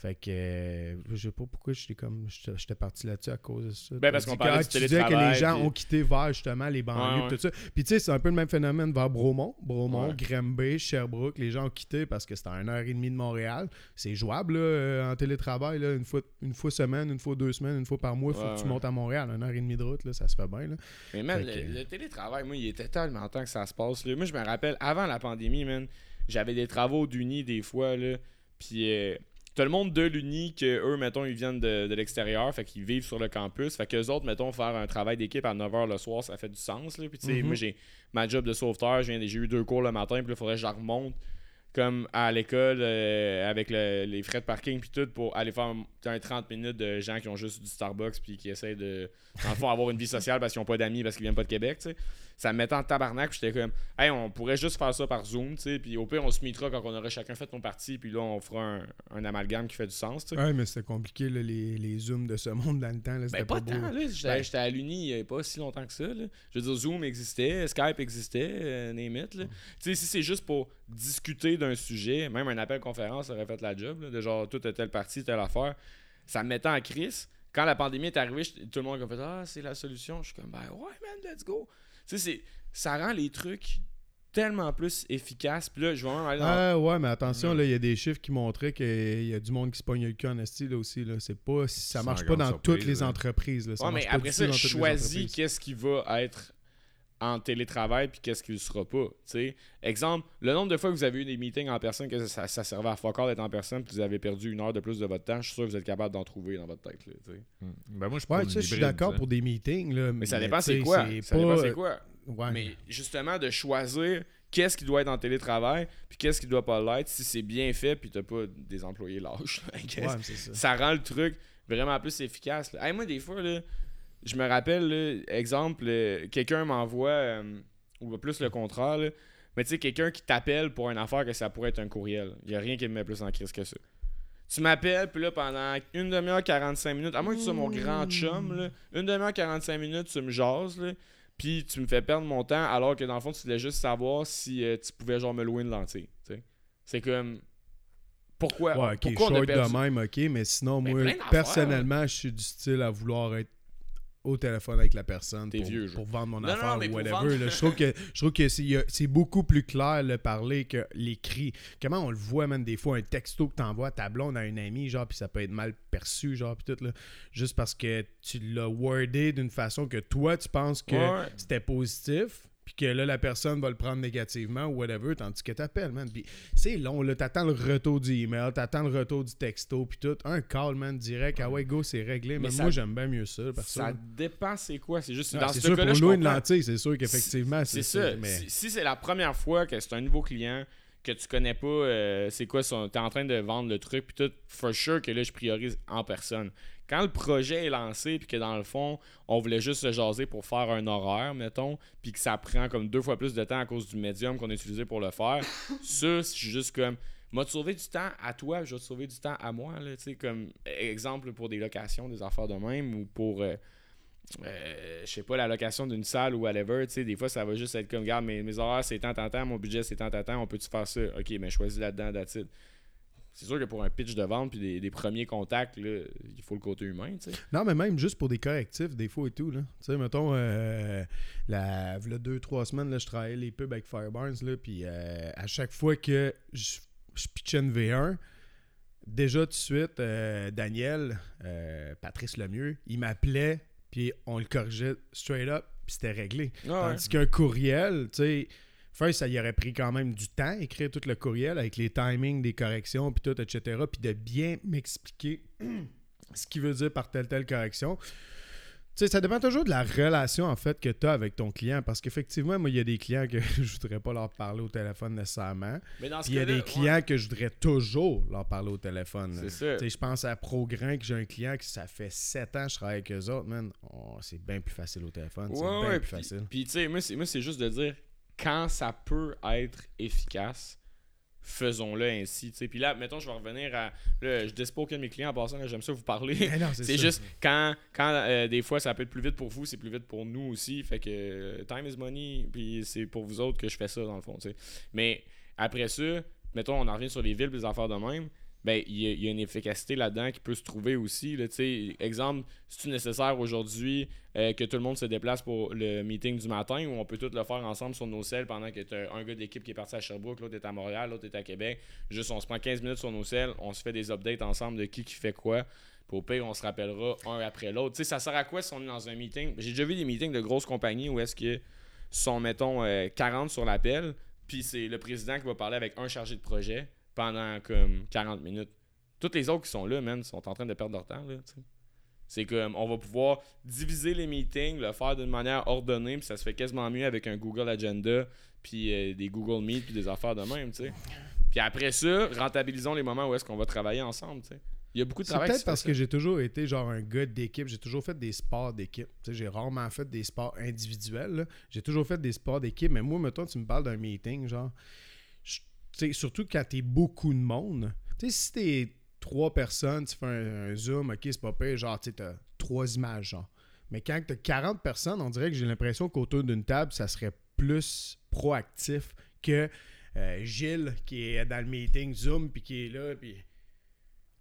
Fait que euh, je sais pas pourquoi j'étais comme j'étais parti là-dessus à cause de ça. Ben, parce qu'on parlait du tu disais que les gens puis- ont quitté vers justement les banlieues Ouais, et tout ça. Puis tu sais, c'est un peu le même phénomène vers Bromont, Bromont, Ouais. Sherbrooke, les gens ont quitté parce que c'était à une heure et demie de Montréal. C'est jouable là, euh, en télétravail là, une fois une fois semaine, une fois deux semaines, une fois par mois, il faut que tu montes à Montréal, une heure et demie de route là, ça se fait bien là. Mais man, Fait le, que- le télétravail, moi, il était tellement temps que ça se passe. Là. Moi, je me rappelle, avant la pandémie, man, j'avais des travaux d'Uni des fois, là. Puis euh, t'as le monde de l'Uni que eux, mettons, ils viennent de, de l'extérieur, fait qu'ils vivent sur le campus. Fait qu'eux autres, mettons, faire un travail d'équipe à 9h le soir, ça fait du sens, là. Puis tu sais, Mhm. moi, j'ai ma job de sauveteur, j'ai eu deux cours le matin, puis là, il faudrait que je la remonte comme à l'école euh, avec le- les frais de parking puis tout pour aller faire un 30 minutes de gens qui ont juste du Starbucks puis qui essayent de dans le fond avoir une vie sociale parce qu'ils ont pas d'amis parce qu'ils viennent pas de Québec tu sais ça me mettait en tabarnak j'étais comme hey on pourrait juste faire ça par Zoom tu sais puis au pire on se mettra quand on aura chacun fait nos parties puis là on fera un, un amalgame qui fait du sens tu sais Ouais, mais c'était compliqué là, les, les zooms de ce monde dans le temps là, ben pas, beau. tant, là. J'étais Ben- à l'Uni il y a pas si longtemps que ça, là. Je veux dire, Zoom existait, Skype existait, euh, name it, là. Tu sais, si c'est juste pour discuter d'un sujet, même un appel conférence aurait fait la job, là, de genre, tout telle partie, telle affaire, ça me mettait en crise. Quand la pandémie est arrivée, tout le monde a fait « Ah, c'est la solution. » Je suis comme « Ben ouais, man, let's go. » Tu sais, c'est- ça rend les trucs tellement plus efficaces. Puis là, je vais même aller dans... Ah ouais, mais attention, Ouais. il y a des chiffres qui montraient qu'il y a du monde qui se pogne le cul en esti là aussi. Là. C'est pas, ça marche pas dans surprise, toutes les entreprises. Là. Ça Ouais, mais après ça, je choisis qu'est-ce qui va être en télétravail puis qu'est-ce qui ne sera pas. tu sais. Exemple, le nombre de fois que vous avez eu des meetings en personne que ça, ça servait à fuck d'être en personne puis vous avez perdu une heure de plus de votre temps, je suis sûr que vous êtes capable d'en trouver dans votre tête. là, tu sais. Hmm. Ben moi, je Ouais, je suis d'accord pour des meetings. Là, Mais ça dépend c'est quoi. dépend pas- c'est quoi. Ouais. Mais justement, de choisir qu'est-ce qui doit être en télétravail puis qu'est-ce qui doit pas l'être si c'est bien fait puis t'as pas des employés lâches. (laughs) Ouais, ça. ça rend le truc vraiment plus efficace. Hey, moi, des fois, là, je me rappelle, là, exemple, euh, quelqu'un m'envoie, euh, ou plus le contraire, là, mais tu sais, quelqu'un qui t'appelle pour une affaire que ça pourrait être un courriel. Il n'y a rien qui me met plus en crise que ça. Tu m'appelles, puis là, pendant une demi-heure, 45 minutes, à moins que tu sois mon grand chum, là, une demi-heure, 45 minutes, tu me jases, là, puis tu me fais perdre mon temps, alors que dans le fond, tu voulais juste savoir si euh, tu pouvais, genre, me louer une lentille. tu sais. C'est comme. Pourquoi, Ouais, ok, pourquoi on a short perdu? de même, ok, mais sinon, Mais moi, personnellement, je suis du style à vouloir être au téléphone avec la personne pour, vieux, je- pour vendre mon Non, affaire ou whatever. vendre- là. je trouve que, je trouve que c'est, beaucoup plus clair le parler que l'écrit. Comment on le voit, même des fois, un texto que t'envoies à ta blonde à un ami, genre, puis ça peut être mal perçu, genre, puis tout, là, juste parce que tu l'as wordé d'une façon que toi, tu penses que Ouais. c'était positif, puis que là, la personne va le prendre négativement ou whatever, tandis que t'appelles, man. Puis c'est long, là. T'attends le retour du email, t'attends le retour du texto, puis tout. Un call, man, direct. Ah ouais, go, c'est réglé. Mais Mais ça- moi, j'aime bien mieux ça, Ça dépend c'est quoi. C'est juste Ah, dans ce sûr, cas-là, pour louer une lentille, c'est sûr qu'effectivement, C'est ça. Mais... Si, si c'est la première fois que c'est un nouveau client, que tu connais pas euh, c'est quoi son. T'es en train de vendre le truc, puis tout, for sure que là, je priorise en personne. Quand le projet est lancé, puis que dans le fond, on voulait juste se jaser pour faire un horaire, mettons, puis que ça prend comme deux fois plus de temps à cause du médium qu'on a utilisé pour le faire, (laughs) ça, je suis juste comme. M'a sauvé du temps à toi, je vais te sauver du temps à moi, là, tu sais, comme exemple pour des locations, des affaires de même, ou pour. euh, euh, je sais pas, la location d'une salle ou whatever, tu sais, des fois, ça va juste être comme, regarde, mes, mes horaires, c'est tant, tant, tant, mon budget, c'est tant, tant, tant, on peut-tu faire ça? Ok, mais choisis là-dedans, that's it. C'est sûr que pour un pitch de vente puis des, premiers contacts, là, il faut le côté humain, tu sais. Non, mais même juste pour des correctifs, des fois et tout. Tu sais, mettons, euh, la, deux, trois semaines, là, je travaillais les pubs avec Firebarns, là, puis euh, à chaque fois que je, je pitchais une V1, déjà tout de suite, euh, Daniel, Patrice Lemieux, il m'appelait, puis on le corrigeait straight up, puis c'était réglé. Ah Tandis qu'un courriel, tu sais, first, ça y aurait pris quand même du temps, écrire tout le courriel avec les timings des corrections, puis tout, etc., puis de bien m'expliquer (clears throat) ce qu'il veut dire par telle, telle correction. Sais, ça dépend toujours de la relation, en fait, que tu as avec ton client, parce qu'effectivement, moi, il y a des clients que (laughs) je voudrais pas leur parler au téléphone nécessairement, Mais dans ce puis il y a des ouais, clients que je voudrais toujours leur parler au téléphone. C'est ça. Je pense à Prograin, que j'ai un client qui ça fait 7 ans que je travaille avec eux autres, man. Oh, c'est bien plus facile au téléphone. c'est Ouais, bien plus puis- facile. Puis, tu sais, moi, c'est juste de dire quand ça peut être efficace, faisons-le ainsi. tu sais. Puis là, mettons, je vais revenir à. Là, je dis pas aucun de mes clients en passant, j'aime ça vous parler. C'est (laughs) juste quand, quand euh, des fois ça peut être plus vite pour vous, c'est plus vite pour nous aussi. Fait que euh, time is money, puis c'est pour vous autres que je fais ça dans le fond. Mais après ça, mettons, on en revient sur les villes, les affaires de même. Ben il y, a- une efficacité là-dedans qui peut se trouver aussi. Là, exemple, c'est-tu nécessaire aujourd'hui euh, que tout le monde se déplace pour le meeting du matin ou on peut tout le faire ensemble sur nos selles pendant que tu un gars d'équipe qui est parti à Sherbrooke, l'autre est à Montréal, l'autre est à Québec. Juste, on se prend 15 minutes sur nos selles, on se fait des updates ensemble de qui qui fait quoi. Au pire, on se rappellera un après l'autre. Tu sais, ça sert à quoi si on est dans un meeting? J'ai déjà vu des meetings de grosses compagnies où est-ce que sont, mettons, euh, 40 sur l'appel, puis c'est le président qui va parler avec un chargé de projet pendant comme 40 minutes. Tous les autres qui sont là, man, sont en train de perdre leur temps, là. C'est comme, on va pouvoir diviser les meetings, le faire d'une manière ordonnée, puis ça se fait quasiment mieux avec un Google Agenda, puis euh, des Google Meet, puis des affaires de même, tu sais. Puis après ça, rentabilisons les moments où est-ce qu'on va travailler ensemble, tu sais. Il y a beaucoup de C'est travail. peut-être parce ça. que j'ai toujours été genre un gars d'équipe. J'ai toujours fait des sports d'équipe. J'ai rarement fait des sports individuels. là. J'ai toujours fait des sports d'équipe. Mais moi, mettons, tu me parles d'un meeting, genre. Surtout quand t'es beaucoup de monde. Tu sais, si t'es trois personnes, tu fais un, zoom, ok, c'est pas pire, genre, tu t'as trois images, genre. Mais quand t'as 40 personnes, on dirait que j'ai l'impression qu'autour d'une table, ça serait plus proactif que euh, Gilles qui est dans le meeting Zoom puis qui est là puis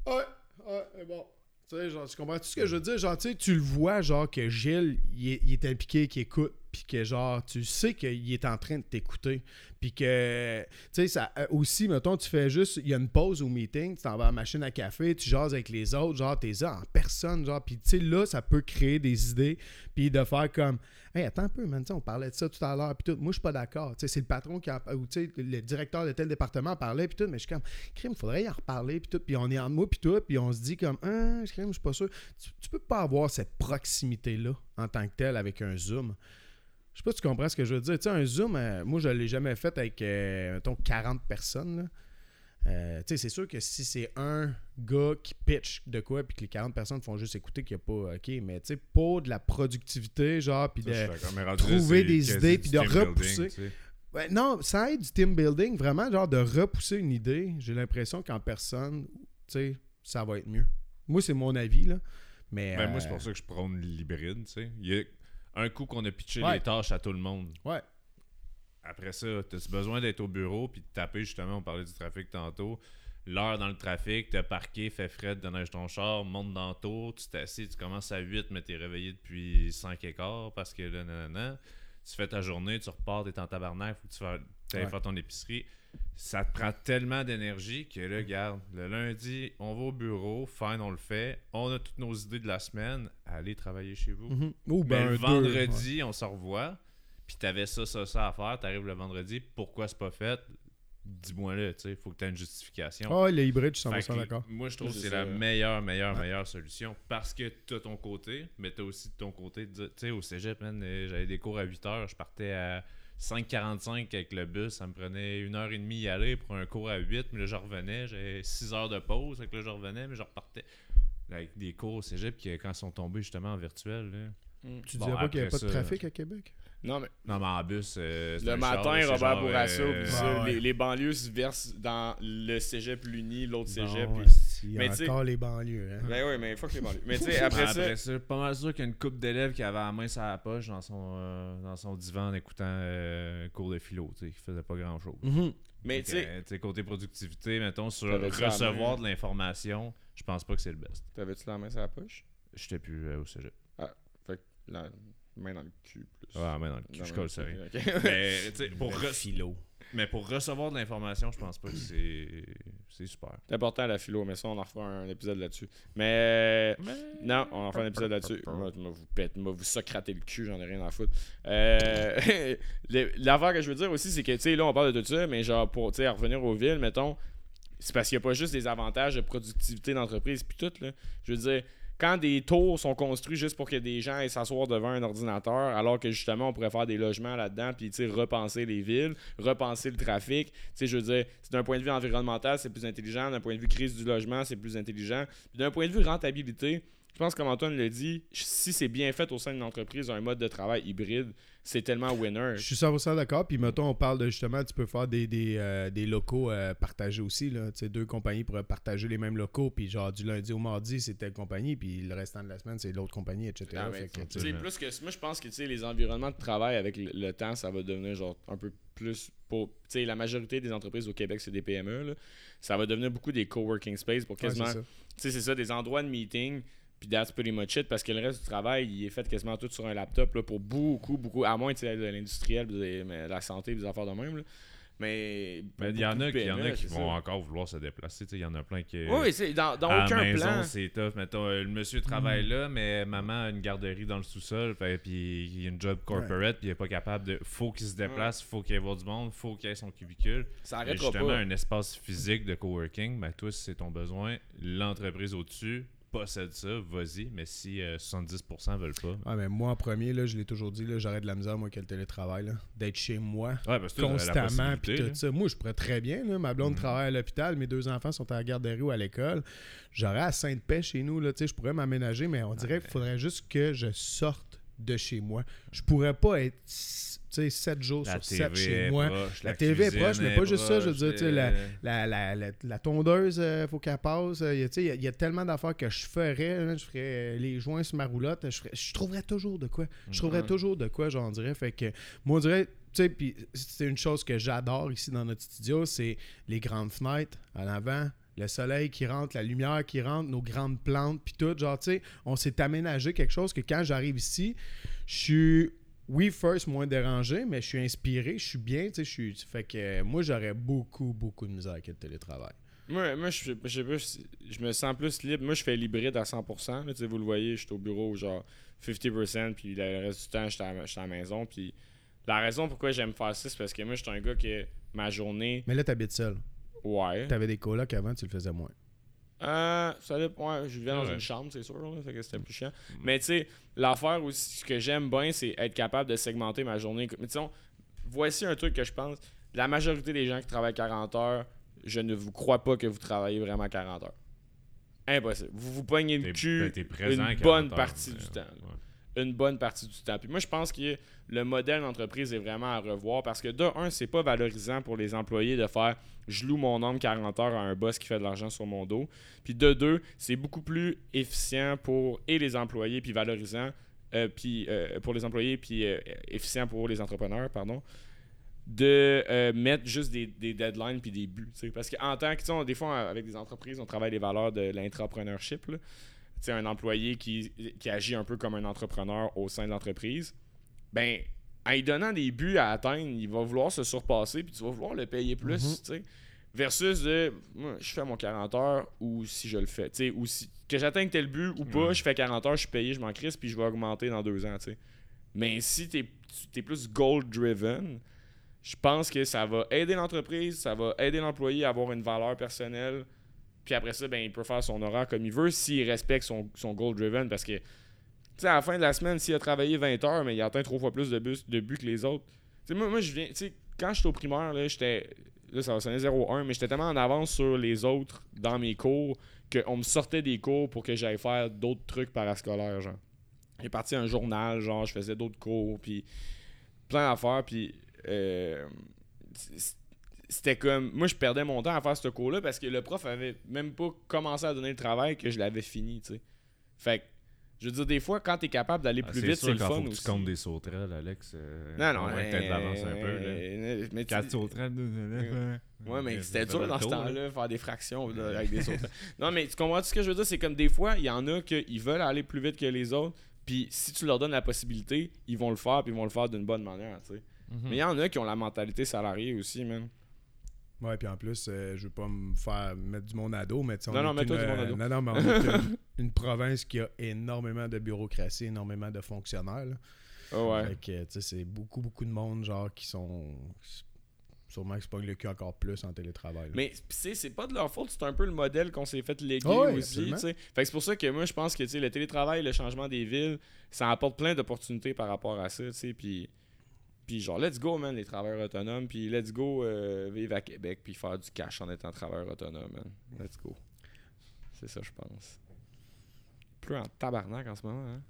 Ouais, ouais, bon. Tu sais, genre, tu comprends tout ce que je veux dire? Genre, tu le vois, genre, que Gilles, il est, il est impliqué, qu'il écoute, puis que, genre, tu sais qu'il est en train de t'écouter. Puis que, tu sais, ça euh, aussi, mettons, tu fais juste, il y a une pause au meeting, tu t'en vas à la machine à café, tu jases avec les autres, genre, t'es là en personne, genre, puis tu sais, là, ça peut créer des idées, puis de faire comme, hey, attends un peu, man, on parlait de ça tout à l'heure, puis tout, moi, je suis pas d'accord. Tu sais, c'est le patron qui, a, ou tu sais, le directeur de tel département parlait, puis tout, mais je suis comme, crime, faudrait y en reparler, puis tout, puis on est en moi, puis tout, puis on se dit comme, ah, crime, je suis pas sûr. Tu, tu peux pas avoir cette proximité-là en tant que tel avec un Zoom. Je sais pas si tu comprends ce que je veux dire. Tu sais, un Zoom, euh, moi, je l'ai jamais fait avec, euh, mettons, 40 personnes, là. Euh, tu sais, c'est sûr que si c'est un gars qui pitch de quoi, puis que les 40 personnes font juste écouter qu'il n'y a pas, ok, mais tu sais, pour de la productivité, genre, puis de. trouver des idées puis de building, repousser. tu sais. Ouais, non, ça aide du team building, vraiment, genre de repousser une idée. J'ai l'impression qu'en personne, tu sais, ça va être mieux. Moi, c'est mon avis, là. Mais. Ben, moi, euh, c'est pour ça que je prône l'hybride, tu sais. Il y a un coup qu'on a pitché Ouais. les tâches à tout le monde. Ouais. Après ça, t'as besoin d'être au bureau puis de taper, justement, on parlait du trafic tantôt. L'heure dans le trafic, t'as parqué, fait frais, déneige ton char, monte dans le tour, tu t'assis, tu commences à 8, mais t'es réveillé depuis 5 et quart parce que là, nanana. Tu fais ta journée, tu repars, t'es en tabarnak, faut que tu fasses- Ouais. faire ton épicerie. Ça te prend tellement d'énergie que là, regarde, le lundi, on va au bureau, fine, on le fait. On a toutes nos idées de la semaine, allez travailler chez vous. mhm. Ou Mais ben, le deux, vendredi, on se revoit, puis t'avais ça, ça, ça à faire, t'arrives le vendredi, pourquoi c'est pas fait? Dis-moi là, tu sais, faut que t'aies une justification. Ah, le hybride, je suis Fait 100% que d'accord. Moi, je trouve que C'est la meilleure, meilleure, meilleure solution parce que t'as ton côté, mais t'as aussi de ton côté. de dire- Tu sais, au cégep, man, euh, j'avais des cours à 8 heures, je partais à 5h45 avec le bus, ça me prenait une heure et demie y aller pour un cours à 8, mais là, je revenais, j'avais 6 heures de pause, que là, je revenais, mais je repartais. Avec des cours au cégep qui, quand ils sont tombés justement en virtuel, là. Mm. Tu Bon, disais pas qu'il n'y avait pas de trafic à Québec? Non, mais Non, mais en bus, euh, le un matin, char, Robert genre, Bourassa, euh, oublie ça, Ah ouais. les, les banlieues se versent dans le cégep l'Uni, l'autre cégep. Puis- si, il y Mais a tu sais- encore les banlieues. Hein? Ben oui, mais fuck les banlieues. Mais tu sais, après ça. Après ça, pas mal sûr qu'il y a une couple d'élèves qui avait la main sur la poche dans son, euh, dans son divan en écoutant euh, cours de philo, tu sais, qui faisait pas grand chose. Mhm. Mais tu sais, côté productivité, mettons, sur recevoir de l'information, je pense pas que c'est le best. t'avais-tu la main sur la poche? J'étais plus euh, au cégep. Fait que la main dans le cul. Plus. Ouais, main dans le cul, je colle ça. (laughs) (laughs) Mais, pour, Le re- philo. mais pour recevoir de l'information, je pense pas que c'est c'est super. C'est important la philo, mais ça, on en refera un épisode là-dessus. Mais. Non, on en fera un épisode là-dessus. (laughs) Moi, je vous pète, moi, vous socrater le cul, j'en ai rien à foutre. Euh, L'affaire que je veux dire aussi, c'est que, tu sais, là, on parle de tout ça, mais genre, pour, tu sais, à revenir aux villes, mettons, c'est parce qu'il n'y a pas juste des avantages de productivité d'entreprise, puis tout, là. Je veux dire, quand des tours sont construits juste pour que des gens aient s'asseoir devant un ordinateur, alors que justement, on pourrait faire des logements là-dedans, puis, repenser les villes, repenser le trafic, je veux dire, d'un point de vue environnemental, c'est plus intelligent, d'un point de vue crise du logement, c'est plus intelligent, d'un point de vue rentabilité, je pense, comme Antoine l'a dit, si c'est bien fait au sein d'une entreprise, un mode de travail hybride, c'est tellement winner. Je suis 100% d'accord. Puis, mettons, on parle de justement, tu peux faire des, des, euh, des locaux euh, partagés aussi. Là. Tu sais, deux compagnies pourraient partager les mêmes locaux. Puis, genre, du lundi au mardi, c'est telle compagnie. Puis, le restant de la semaine, c'est l'autre compagnie, etc. Ah, Fait que, plus que moi je pense que tu sais les environnements de travail avec le, le temps ça va devenir genre un peu plus pour tu sais la majorité des entreprises au Québec c'est des PME là. ça va devenir beaucoup des coworking space pour ouais, c'est quasiment ça. tu sais c'est ça des endroits de meeting puis that's pretty much it parce que le reste du travail il est fait quasiment tout sur un laptop là, pour beaucoup beaucoup à moins tu sais de l'industriel de la santé des affaires de même là. mais Mais il y en a, de qui- il y en a qui vont ça. encore vouloir se déplacer. tu sais, Il y en a plein qui. oui oui c'est dans, dans à aucun la maison, plan c'est tough. Mettons, le monsieur travaille là, mais maman a une garderie dans le sous-sol, puis il y a une job corporate, puis il est pas capable de. Faut qu'il se déplace, faut qu'il y ait voir du monde, faut qu'il ait son cubicule. ça Mais arrêtera justement, pas un espace physique de coworking, ben toi, si c'est ton besoin, l'entreprise au-dessus possède ça, vas-y. Mais si euh, 70% veulent pas. Ouais, mais moi, en premier, là, je l'ai toujours dit, j'aurais de la misère, moi, que le télétravail, d'être chez moi. Ouais, parce que constamment puis tout ça. Moi, je pourrais très bien. Là, ma blonde Mhm. travaille à l'hôpital, mes deux enfants sont à la garderie ou à l'école. J'aurais à Sainte-Paix chez nous. Là, je pourrais m'aménager, mais on dirait qu'il faudrait juste que je sorte de chez moi. Je pourrais pas être 7 jours La sur 7 TV chez moi. proche, La TV est proche, mais pas juste ça, je veux dire, la- euh, La, la, la, tondeuse, il faut qu'elle passe. euh, y a- tu sais, Il y, a- il y a tellement d'affaires que je ferais. je ferais euh, les joints sur ma roulotte. Je, ferais- je trouverais toujours de quoi. Je trouverais Mhm. toujours de quoi, j'en dirais. Fait que, moi, on dirait, tu sais, puis c'est une chose que j'adore ici dans notre studio, c'est les grandes fenêtres en avant. Le soleil qui rentre, la lumière qui rentre, nos grandes plantes, puis tout. Genre, tu sais, on s'est aménagé quelque chose que quand j'arrive ici, je suis oui, first, moins dérangé, mais je suis inspiré, je suis bien, tu sais, je suis... Fait que moi, j'aurais beaucoup, beaucoup de misère avec le télétravail. Moi, moi je, je me sens plus libre. Moi, je fais l'hybride à 100%. là, tu sais, vous le voyez, je suis au bureau genre 50%, puis le reste du temps, je suis à, à la maison. Puis la raison pourquoi j'aime faire ça, c'est parce que moi, je suis un gars que ma journée, Mais là, t'habites seul. ouais. T'avais des colocs avant, tu le faisais moins. Euh, ça dépend. Ouais, je vivais dans Ouais. une chambre, c'est sûr, là, fait que c'était plus chiant. Mais tu sais, l'affaire aussi, ce que j'aime bien, c'est être capable de segmenter ma journée. Mais disons, voici un truc que je pense. La majorité des gens qui travaillent 40 heures, je ne vous crois pas que vous travaillez vraiment 40 heures. Impossible. Vous vous pognez le cul ben, présent une 40 bonne partie du temps. ouais. Une bonne partie du temps. Moi, je pense que le modèle d'entreprise est vraiment à revoir parce que de un, c'est pas valorisant pour les employés de faire je loue mon nombre 40 heures à un boss qui fait de l'argent sur mon dos. Puis de deux, c'est beaucoup plus efficient pour et les employés puis valorisant euh, puis euh, pour les employés puis euh, efficient pour les entrepreneurs, pardon de mettre juste des, deadlines puis des buts. Parce qu'en tant que, on- des fois, avec des entreprises, on travaille les valeurs de l'intrapreneurship. Un employé qui, qui agit un peu comme un entrepreneur au sein de l'entreprise, ben, en lui donnant des buts à atteindre, il va vouloir se surpasser, puis tu vas vouloir le payer plus, Mhm. tu sais. Versus de, moi, je fais mon 40 heures, ou si je le fais, tu sais, ou si, que j'atteigne tel but ou pas, je fais 40 heures, je suis payé, je m'en crisse, puis je vais augmenter dans deux ans, tu sais. Mais si tu es plus goal-driven, je pense que ça va aider l'entreprise, ça va aider l'employé à avoir une valeur personnelle. Puis après ça, ben, il peut faire son horaire comme il veut s'il respecte son, son goal driven. Parce que, tu sais, à la fin de la semaine, s'il a travaillé 20 heures, mais il atteint trois fois plus de, bus, de buts que les autres. Tu sais, moi, moi je viens, tu sais, quand j'étais au primaire, là, j'étais. Là, ça va sonner 0-1, mais j'étais tellement en avance sur les autres dans mes cours qu'on me sortait des cours pour que j'aille faire d'autres trucs parascolaires, genre. J'ai parti un journal, genre, je faisais d'autres cours, puis plein d'affaires, puis euh, c'était comme moi je perdais mon temps à faire ce cours là parce que le prof avait même pas commencé à donner le travail que je l'avais fini tu sais fait que je veux dire des fois quand t'es capable d'aller Ah, plus vite c'est le fun faut que aussi tu comptes des sauterelles, Alex. euh, non non on va mais- peut-être d'avance un peu. Là. euh, (laughs) mais tu- 4 sauterelles, deux élèves. Ouais, mais c'était dur dans ce là. temps-là, faire des fractions là, avec des sauterelles. (laughs) non, mais tu comprends ce que je veux dire? C'est comme des fois, il y en a qui veulent aller plus vite que les autres, puis si tu leur donnes la possibilité, ils vont le faire, puis ils vont le faire d'une bonne manière, tu sais. Mhm. Mais il y en a qui ont la mentalité salariée aussi, man. Ouais, puis en plus, euh, je veux pas me faire mettre du monde à dos, mais tu sais, on Non, non, une, du monde à euh, dos. Non, non, mais on est une, (laughs) une province qui a énormément de bureaucratie, énormément de fonctionnaires. là. Ah ouais. Fait que, tu sais, c'est beaucoup, beaucoup de monde, genre, qui sont. Sûrement qui se pognent le cul encore plus en télétravail. là. Mais pis c'est c'est pas de leur faute, c'est un peu le modèle qu'on s'est fait léguer ouais, aussi. tu sais. Fait que c'est pour ça que moi je pense que tu sais, le télétravail, le changement des villes, ça apporte plein d'opportunités par rapport à ça. tu sais, Puis, puis genre, let's go, man, les travailleurs autonomes. Puis let's go euh, vivre à Québec puis faire du cash en étant travailleur autonome, man. Let's go. C'est ça, je pense. Plus en tabarnak en ce moment, hein.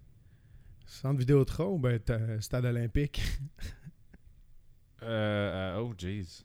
Centre Vidéotron ou ben Stade Olympique? (laughs) Euh, euh, oh, jeez.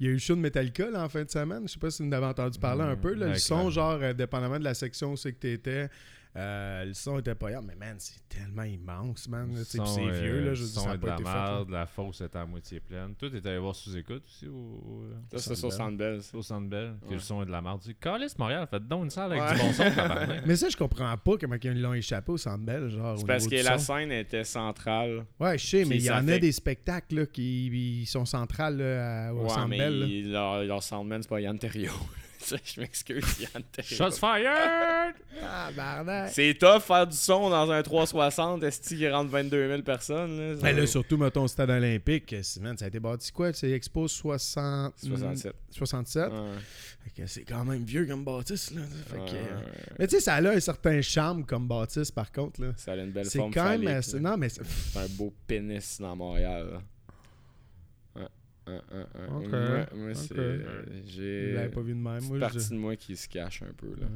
Il y a eu le show de Metallica là, en fin de semaine. Je sais pas si vous en avez entendu parler un Mm, peu. Là. Le son, genre, euh, dépendamment de la section où c'est que t'étais, euh, le son était pas grave. Mais man, c'est tellement immense, man. c'est euh, vieux, là. Je veux dire, son ça a de pas la merde, la fosse était à moitié pleine. Toi, t'es allé voir sous-écoute aussi au, au, Ça, c'est sur Sandbell. au Centre Bell, que Ouais. le son est de la merde. Tu Calice Montréal, faites donc une salle avec Ouais. du bon son. (laughs) Mais ça, je comprends pas comment ils l'ont échappé au Centre Bell, genre. C'est parce que la son. scène était centrale. Ouais, je sais, mais il y en fait- a des spectacles là, qui ils sont centrales là, à- au Ouais, Centre mais Bell. là. il- leur, leur soundman, c'est pas Yann Terriot. (laughs) Je m'excuse, Yann. Shots fired! (laughs) Ah, bardel! C'est tough faire du son dans un 360, est-ce qu'il rentre 22 000 personnes? Là, Ben là, surtout, mettons, au Stade Olympique, c'est- man, ça a été bâti quoi? C'est Expo 60... 67. 67. Ouais. Fait que c'est quand même vieux comme bâtisse, là. Fait que, Ouais, euh, ouais. Mais tu sais, ça a un certain charme comme bâtisse, par contre, là. Ça a une belle C'est forme quand même... assez-. Non, mais... c'est- C'est un beau pénis dans Montréal. là. Ouais, ouais, ouais, ouais. Ok, Moi, c'est. euh, J'ai. pas vu de même, une moi. partie je- de moi qui se cache un peu. là.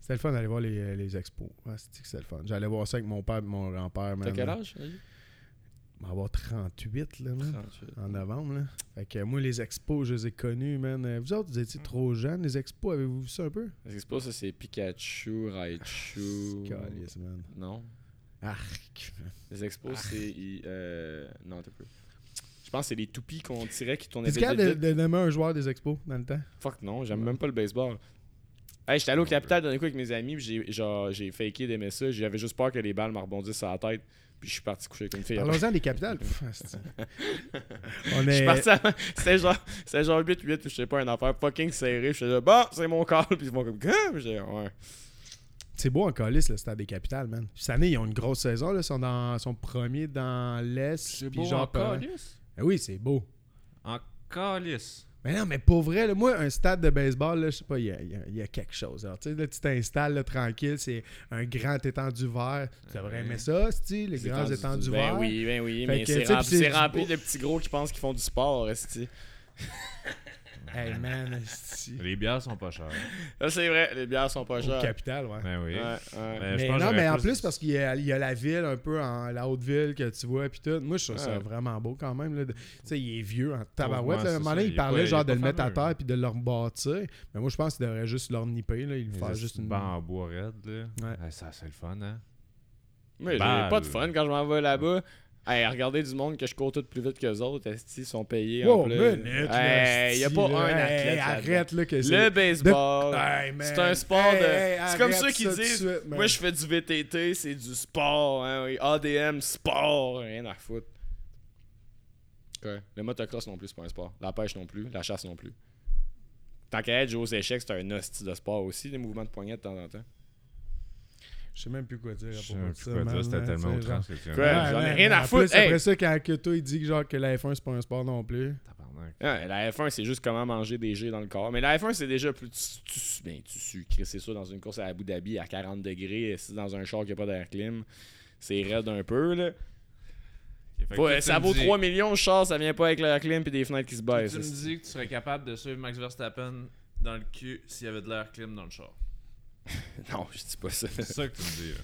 C'était le fun d'aller voir les, les expos. Ouais, c'était que c'était le fun? J'allais voir ça avec mon père et mon grand-père, man. T'as quel âge? On va avoir 38, là, man. 38. En novembre, là. Fait que moi, les expos, je les ai connus, man. Euh, Vous autres, vous étiez trop jeunes, les expos. Avez-vous vu ça un peu? C'est pas ça, c'est Pikachu, Raichu. Man. Non. Arc. Les expos, c'est. Euh... Non, t'as peu. Je pense que c'est les toupies qu'on tirait qui tournaient Est-ce vite, qu'il y vite, a vite. de, de nommer un joueur des expos dans le temps? Fuck non, j'aime même pas le baseball. Hey, j'étais allé au Capital d'un coup avec mes amis, puis j'ai genre j'ai faké d'aimer ça, j'avais juste peur que les balles me rebondissent sur la tête, puis je suis parti coucher avec une fille. Parlons-en des capitales. (laughs) On Je suis est... parti à- C'était genre, c'était genre 8-8 ou je sais pas, une affaire fucking serrée. Je faisais bon, c'est mon call. Puis ils vont comme, j'étais, ouais. C'est beau en calice, le stade des capitales, man. Cette année, ils ont une grosse saison. Là. Ils sont, dans, sont premiers dans l'Est. C'est puis beau genre, en Eh oui, c'est beau. En calice. Mais non, mais pour vrai, là, moi, un stade de baseball, là, je sais pas, il y a, y y quelque chose. Alors, tu sais, là, tu t'installes tranquille, c'est un grand étendu vert. Tu devrais aimer ça, style, les grands tendu- étendus Ben verts. oui, ben oui, Fait mais c'est tu rempli, du de petits gros qui pensent qu'ils font du sport. (laughs) (laughs) Hey man. Les bières sont pas chères. Là, c'est vrai, les bières sont pas Au chères. capital, ouais. Ben oui. Ouais, ouais. Ben, Mais non, mais en plus, parce qu'il y a, il y a la ville un peu en la haute ville que tu vois puis tout. Moi je trouve ça vraiment beau quand même. Tu sais, il est vieux en tabarouette. Ouais, là. c'est À un moment donné, il parlait genre de le mettre à terre puis de le rebâtir. Mais moi je pense qu'il devrait juste leur nipper. Là. Il Les faire juste une. en bois raide, là. Ouais. Ouais, ça, c'est le fun, hein. Mais j'ai pas de fun quand je m'en vais là-bas. Hey, regardez du monde que je cours tout plus vite que les autres, esti, ils sont payés Wow, en plus. minute, Hey, y a pas là. un athlète. hey, arrête là que Le baseball. C'est un sport de. C'est comme ça tout de disent. suite. Moi, je fais du VTT, c'est du sport. Hein, oui. ADM, sport. Rien à foutre. Le motocross non plus, c'est pas un sport. La pêche non plus. La chasse non plus. Tant qu'à être jouer aux échecs, c'est un hostie de sport aussi, les mouvements de poignet de temps en temps. Je sais même plus quoi dire Je sais même plus quoi dire, c'était tellement j'en ai rien à foutre. Après ça, quand il dit que, genre, que la F1 c'est pas un sport non plus. La F1, c'est juste comment manger des jets dans le corps. Mais la F1, c'est déjà plus. Tu, tu, ben, tu. C'est ça dans une course à Abu Dhabi à 40 degrés, c'est dans un char qui n'a pas d'air clim. C'est raide un peu, là. Faut- ça vaut dis- 3 millions, le char, ça vient pas avec l'air clim et des fenêtres qui se baissent. Tu me dis que tu serais capable de suivre Max Verstappen dans le cul s'il y avait de l'air clim dans le char. (laughs) Non, je dis pas ça. C'est ça que tu me dis, là.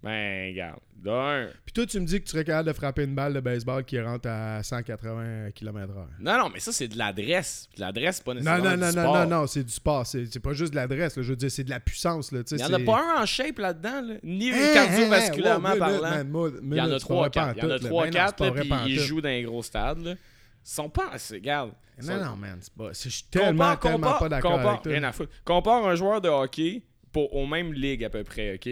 Ben, regarde. D'un. Puis toi, tu me dis que tu serais capable de frapper une balle de baseball qui rentre à 180 km/h. Non, non, mais ça, c'est de l'adresse. De l'adresse, c'est pas Non, nécessairement non, du non, non, sport. non, non, c'est du sport. C'est c'est pas juste de l'adresse. Je veux dire, c'est de la puissance. Là, Il y en a pas un en shape là-dedans, là? Ni Hein, cardiovasculairement hein, wow, parlant. Il y en a minute, c'est pas vrai 3-4. Il y en a pantoute, là. Ben non, 3-4, c'est pas là, vrai puis ils jouent dans les gros stades, là. Ils sont pas assez. Regarde. Non, sont- non, man, c'est pas. Je suis tellement, Compare- tellement compare- pas d'accord avec toi. Rien à foutre. Compare un joueur de hockey pour, aux mêmes ligues à peu près, OK?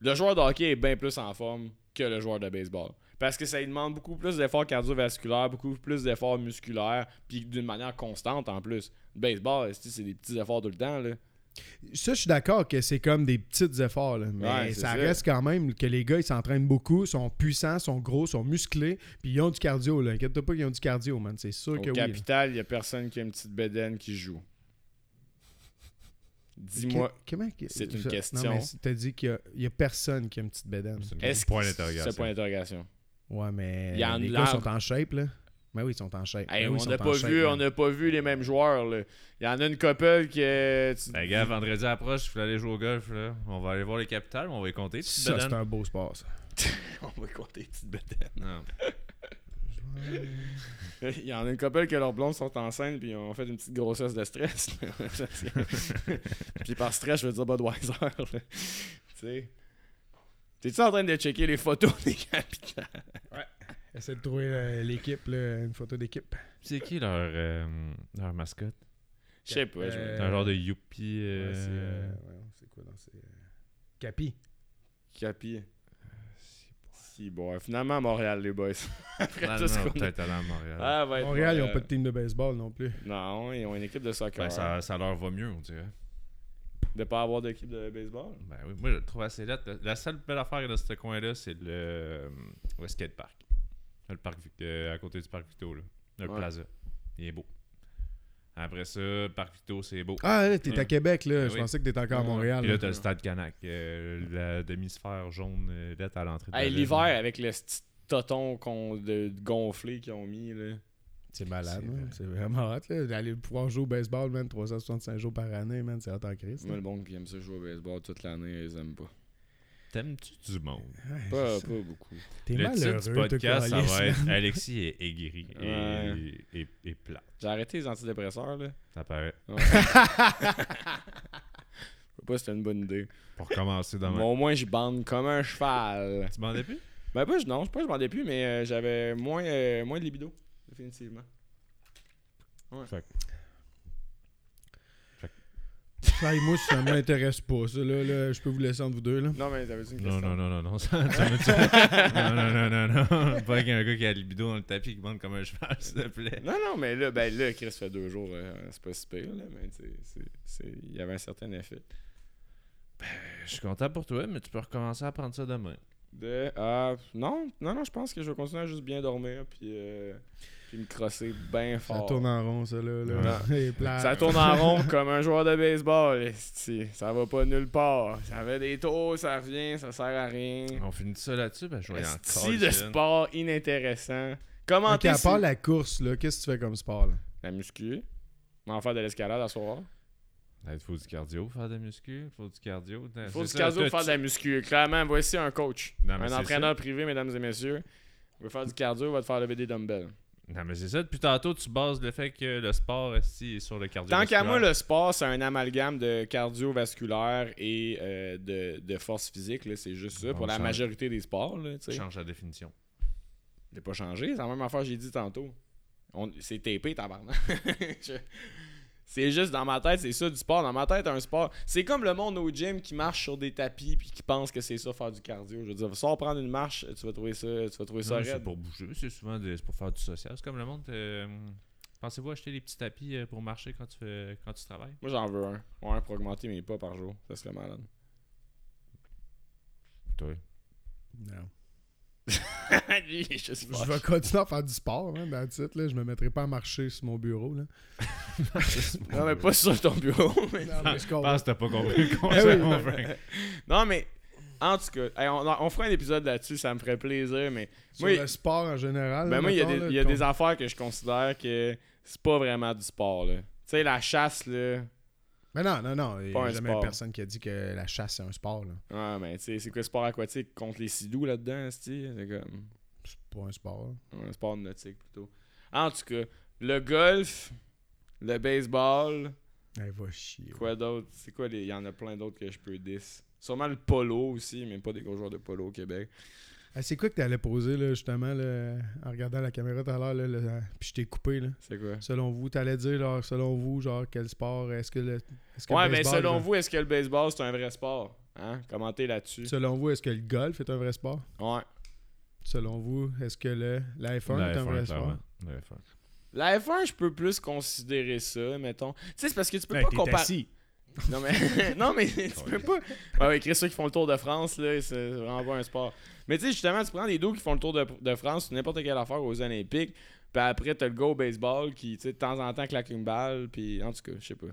Le joueur de hockey est bien plus en forme que le joueur de baseball. Parce que ça lui demande beaucoup plus d'efforts cardiovasculaires, beaucoup plus d'efforts musculaires, puis d'une manière constante en plus. Le baseball, c'est des petits efforts tout le temps, là? Ça, je suis d'accord que c'est comme des petits efforts, là, mais Ouais, ça ça. reste quand même que les gars, ils s'entraînent beaucoup, sont puissants, sont gros, sont musclés, puis ils ont du cardio. là. Inquiète-toi pas qu'ils ont du cardio, man. C'est sûr Au que oui. là. capital, il y a personne qui a une petite bedaine qui joue. Dis-moi, comment que- c'est une ça- question. Non, mais si t'as dit qu'il y a, il y a personne qui a une petite bédaine. C'est est-ce point d'interrogation. c'est point d'interrogation? Ouais, mais Il y en les gars sont en shape, là. Ben oui, ils sont en shape. Hey, Ben oui, on n'a pas shape, vu, man. on n'a pas vu les mêmes joueurs, là. Il y en a une couple qui euh, tu- Ben, gars, vendredi approche, je voulais aller jouer au golf, là. On va aller voir les capitales, on va les compter. Ça, c'est un beau sport, ça. (laughs) On va compter les petites bêtes. Non. (laughs) Il y en a une couple que leurs blondes sont enceintes puis ils ont fait une petite grossesse de stress. (laughs) (laughs) Puis par stress, je veux dire Budweiser. là. Tu sais. T'es-tu en train de checker les photos des capitaines? Essaie de trouver euh, l'équipe, une photo d'équipe. C'est qui leur, euh, leur mascotte? Je sais pas. Euh, C'est un genre de youpi. Ouais, euh, c'est, euh, ouais, c'est quoi dans ces... euh, Capi. Capi. Bon. Finalement, à Montréal, les boys. (laughs) Après Ah, tout ce non, qu'on a- peut-être aller à Montréal. Ah, ouais, Montréal, ils n'ont pas de team de baseball non plus. Non, ils ont une équipe de soccer. Ben, ça, ça leur va mieux, on dirait. De pas avoir d'équipe de baseball? Ben oui, moi je le trouve assez lettre. La seule belle affaire de ce coin-là, c'est le, euh, le skatepark. Le parc Vic- euh, à côté du parc Victo, là. Le Ouais. plaza. Il est beau. Après ça, parc Victo, c'est beau. Ah, là, t'es à. Québec, là. Ben Je oui. pensais que t'étais encore à. Montréal. Puis là, là. t'as le stade Canac. euh, la demi-sphère jaune euh, lettre à l'entrée de la Hey, ville. l'hiver, avec le petit toton qu'on- de, de gonflé qu'ils ont mis, là. C'est malade, C'est man. vrai. C'est vraiment hot, là. D'aller pouvoir jouer au baseball, man, 365 jours par année, man, c'est hot en crise. Moi, le monde qui aime ça jouer au baseball toute l'année, ils aiment pas. T'aimes-tu du monde? Pas, pas beaucoup. T'es le titre du podcast, ça va être (laughs) Alexis est aigri et, Ouais. et, et plat. J'ai arrêté les antidépresseurs, là. Ça paraît. Ouais. Je sais pas si c'était une bonne idée. Pour commencer dans ma... Mais au moins, je bande comme un cheval. Tu m'en plus? Ben, pas, je- non, je sais pas, je bandais plus, mais euh, j'avais moins, euh, moins de libido, définitivement. Hey, moi, ça m'intéresse pas, ça, là, là. Je peux vous laisser entre vous deux, là. Non, mais t'avais-tu une Non, question? non, non, non, non, ça, ça me non, non, non, non, non, pas avec un gars qui a le libido dans le tapis qui bande comme un cheval, s'il te plaît. Non, non, mais là, ben là, Chris fait deux jours, euh, c'est pas si pire, là, mais il y avait un certain effet. Je suis content pour toi, mais tu peux recommencer à prendre ça demain. De, ah, non, non, non, je pense que je vais continuer à juste bien dormir, puis, euh, puis me crosser bien Ça fort. tourne en rond, ça, là. là. (laughs) Ça tourne en rond comme un joueur de baseball. Ça va pas nulle part. Ça fait des tours, ça revient, ça sert à rien. On finit ça là-dessus, ben je vais y Si de sport inintéressant. Comment Ok, à part la course, là, qu'est-ce que tu fais comme sport, là? La muscu. On va faire de l'escalade à soir. Il faut du cardio, faire de muscu, il faut du cardio. Il faut du cardio pour faire de la muscu. Clairement, voici un coach. Non, un entraîneur privé, mesdames et messieurs. Il veut faire du cardio, il va te faire lever des dumbbells. Non, mais c'est ça. Depuis tantôt, tu bases le fait que le sport est sur le cardio. Tant qu'à moi, le sport, c'est un amalgame de cardiovasculaire et euh, de, de force physique. C'est juste ça On pour la majorité des sports. Là, change la définition. J'ai pas changé, c'est la même affaire que j'ai dit tantôt. On- C'est tapé, tabarnak. (laughs) Je- C'est juste dans ma tête, c'est ça du sport. Dans ma tête, un sport. C'est comme le monde au gym qui marche sur des tapis puis qui pense que c'est ça faire du cardio. Je veux dire, sors prendre une marche, tu vas trouver ça, tu vas trouver ça Non, c'est pour bouger, c'est souvent pour faire du social. C'est comme le monde. euh, Pensez-vous acheter des petits tapis euh, pour marcher quand tu, fais, quand tu travailles? Moi, j'en veux un. Ouais, pour augmenter mes pas par jour. Ça serait malade. Toi? Non. Lui, il est juste (laughs) Je vais continuer à faire du sport, hein, dans le titre, là. Je me mettrai pas à marcher sur mon bureau, là. (laughs) Non, mais pas sur ton bureau. (laughs) mais- Non, mais je pense que t'as pas compris le Eh concept, mon non, mais en tout cas, hey, on, on fera un épisode là-dessus, ça me ferait plaisir. Mais Sur moi, le sport en général. Ben là, moi, il y a, des, là, il y a qu'on- des affaires que je considère que c'est pas vraiment du sport. là. Tu sais, la chasse, là. Mais non, non, non. Il n'y a jamais sport. personne qui a dit que la chasse, c'est un sport, là. Ouais, mais tu sais, c'est quoi le sport aquatique contre les sidous là-dedans? C'est comme. C'est pas un sport, là. Un sport nautique plutôt. En tout cas, le golf, le baseball, Elle va chier. quoi d'autre? C'est quoi les. Il y en a plein d'autres que je peux dis. Sûrement le polo aussi, mais pas des gros joueurs de polo au Québec. Ah, c'est quoi que t'allais poser, là, justement, là, en regardant la caméra tout à l'heure, là, là, puis je t'ai coupé, là. C'est quoi? Selon vous, t'allais dire, genre, selon vous, genre, quel sport, est-ce que le... Est-ce que Ouais, le mais selon vous, est-ce que le baseball c'est un vrai sport? Hein? Commentez là-dessus. Selon vous, est-ce que le golf est un vrai sport? Ouais. Selon vous, est-ce que le, la F1 est un vrai sport? La F1. La F1, je peux plus considérer ça, mettons. Tu sais, c'est parce que tu peux Ben, pas comparer. Non, mais, (laughs) non, mais tu peux pas. Ouais, ouais, Chris, ceux qui font le Tour de France, là, c'est vraiment pas un sport. Mais tu sais, justement, tu prends des dos qui font le Tour de, de France, n'importe quelle affaire aux Olympiques, puis après, t'as le go au baseball qui, tu sais, de temps en temps, claque une balle, puis en tout cas, je sais pas.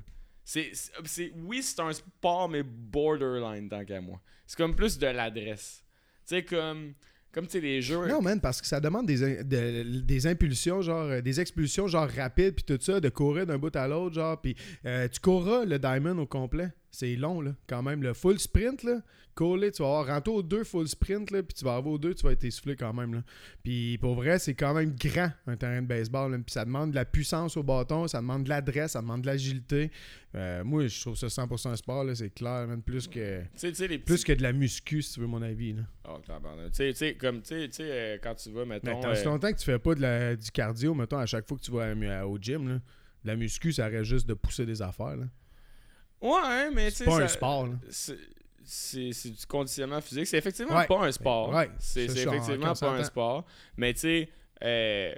C'est, c'est- c'est- oui, c'est un sport, mais borderline, tant qu'à moi. C'est comme plus de l'adresse. Tu sais, comme, comme tu sais, les jeux. Non, man, parce que ça demande des, in- de- des impulsions, genre, euh, des expulsions, genre, rapides, puis tout ça, de courir d'un bout à l'autre, genre, puis euh, tu courras le diamond au complet. C'est long, là, quand même. Le full sprint, là, tu vas avoir rentrer aux deux full sprint, là, puis tu vas avoir aux deux, tu vas être essoufflé quand même. Là. Puis pour vrai, c'est quand même grand, un terrain de baseball. là. Puis ça demande de la puissance au bâton, ça demande de l'adresse, ça demande de l'agilité. Euh, moi, je trouve ça 100% un sport, là, c'est clair, même plus que, les petits... plus que de la muscu, si tu veux mon avis. Là. Oh. Tu sais, tu sais, comme, tu sais, euh, quand tu vas, Mais mettons... c'est euh, longtemps que tu fais pas de la, du cardio, mettons, à chaque fois que tu vas à- au gym. Là? De La muscu, ça reste juste de pousser des affaires. Là. Ouais, mais tu sais... C'est pas un sport. Là. c'est- du conditionnement physique. C'est effectivement Ouais. pas un sport. Ouais. C'est effectivement pas un sport. Mais tu sais, euh,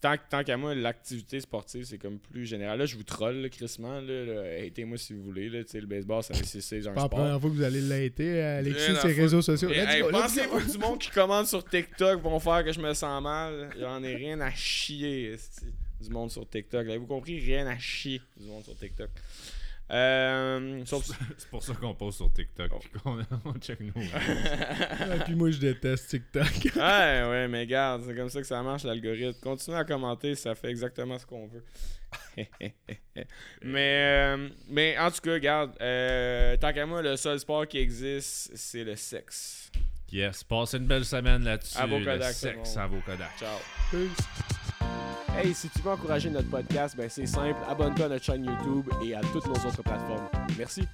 tant, tant qu'à moi, l'activité sportive, c'est comme plus général. Là, je vous troll, là, crissement. Là, là. Hatez-moi si vous voulez. Là, le baseball, ça- c'est c'est un pas la sport. première fois que vous allez l'aiter, Alexis, Rien à ses réseaux sociaux. Hey. Pensez-vous que du monde qui commande sur TikTok vont faire que je me sens mal? J'en ai rien à chier, du monde sur TikTok. Avez-vous compris? Rien à chier du monde sur TikTok. Euh, sauf- C'est pour ça qu'on pose sur TikTok Oh. puis qu'on (laughs) on check nos. (laughs) Ah, puis moi, je déteste TikTok. (laughs) ouais, ouais, mais regarde, c'est comme ça que ça marche l'algorithme. Continuez à commenter, ça fait exactement ce qu'on veut. mais, euh, mais en tout cas, regarde, euh, tant qu'à moi, le seul sport qui existe, c'est le sexe. Yes, passez une belle semaine là-dessus. À vos Kodak, le sexe à vos Kodak. Ciao. Hey, si tu veux encourager notre podcast, ben c'est simple, abonne-toi à notre chaîne YouTube et à toutes nos autres plateformes. Merci.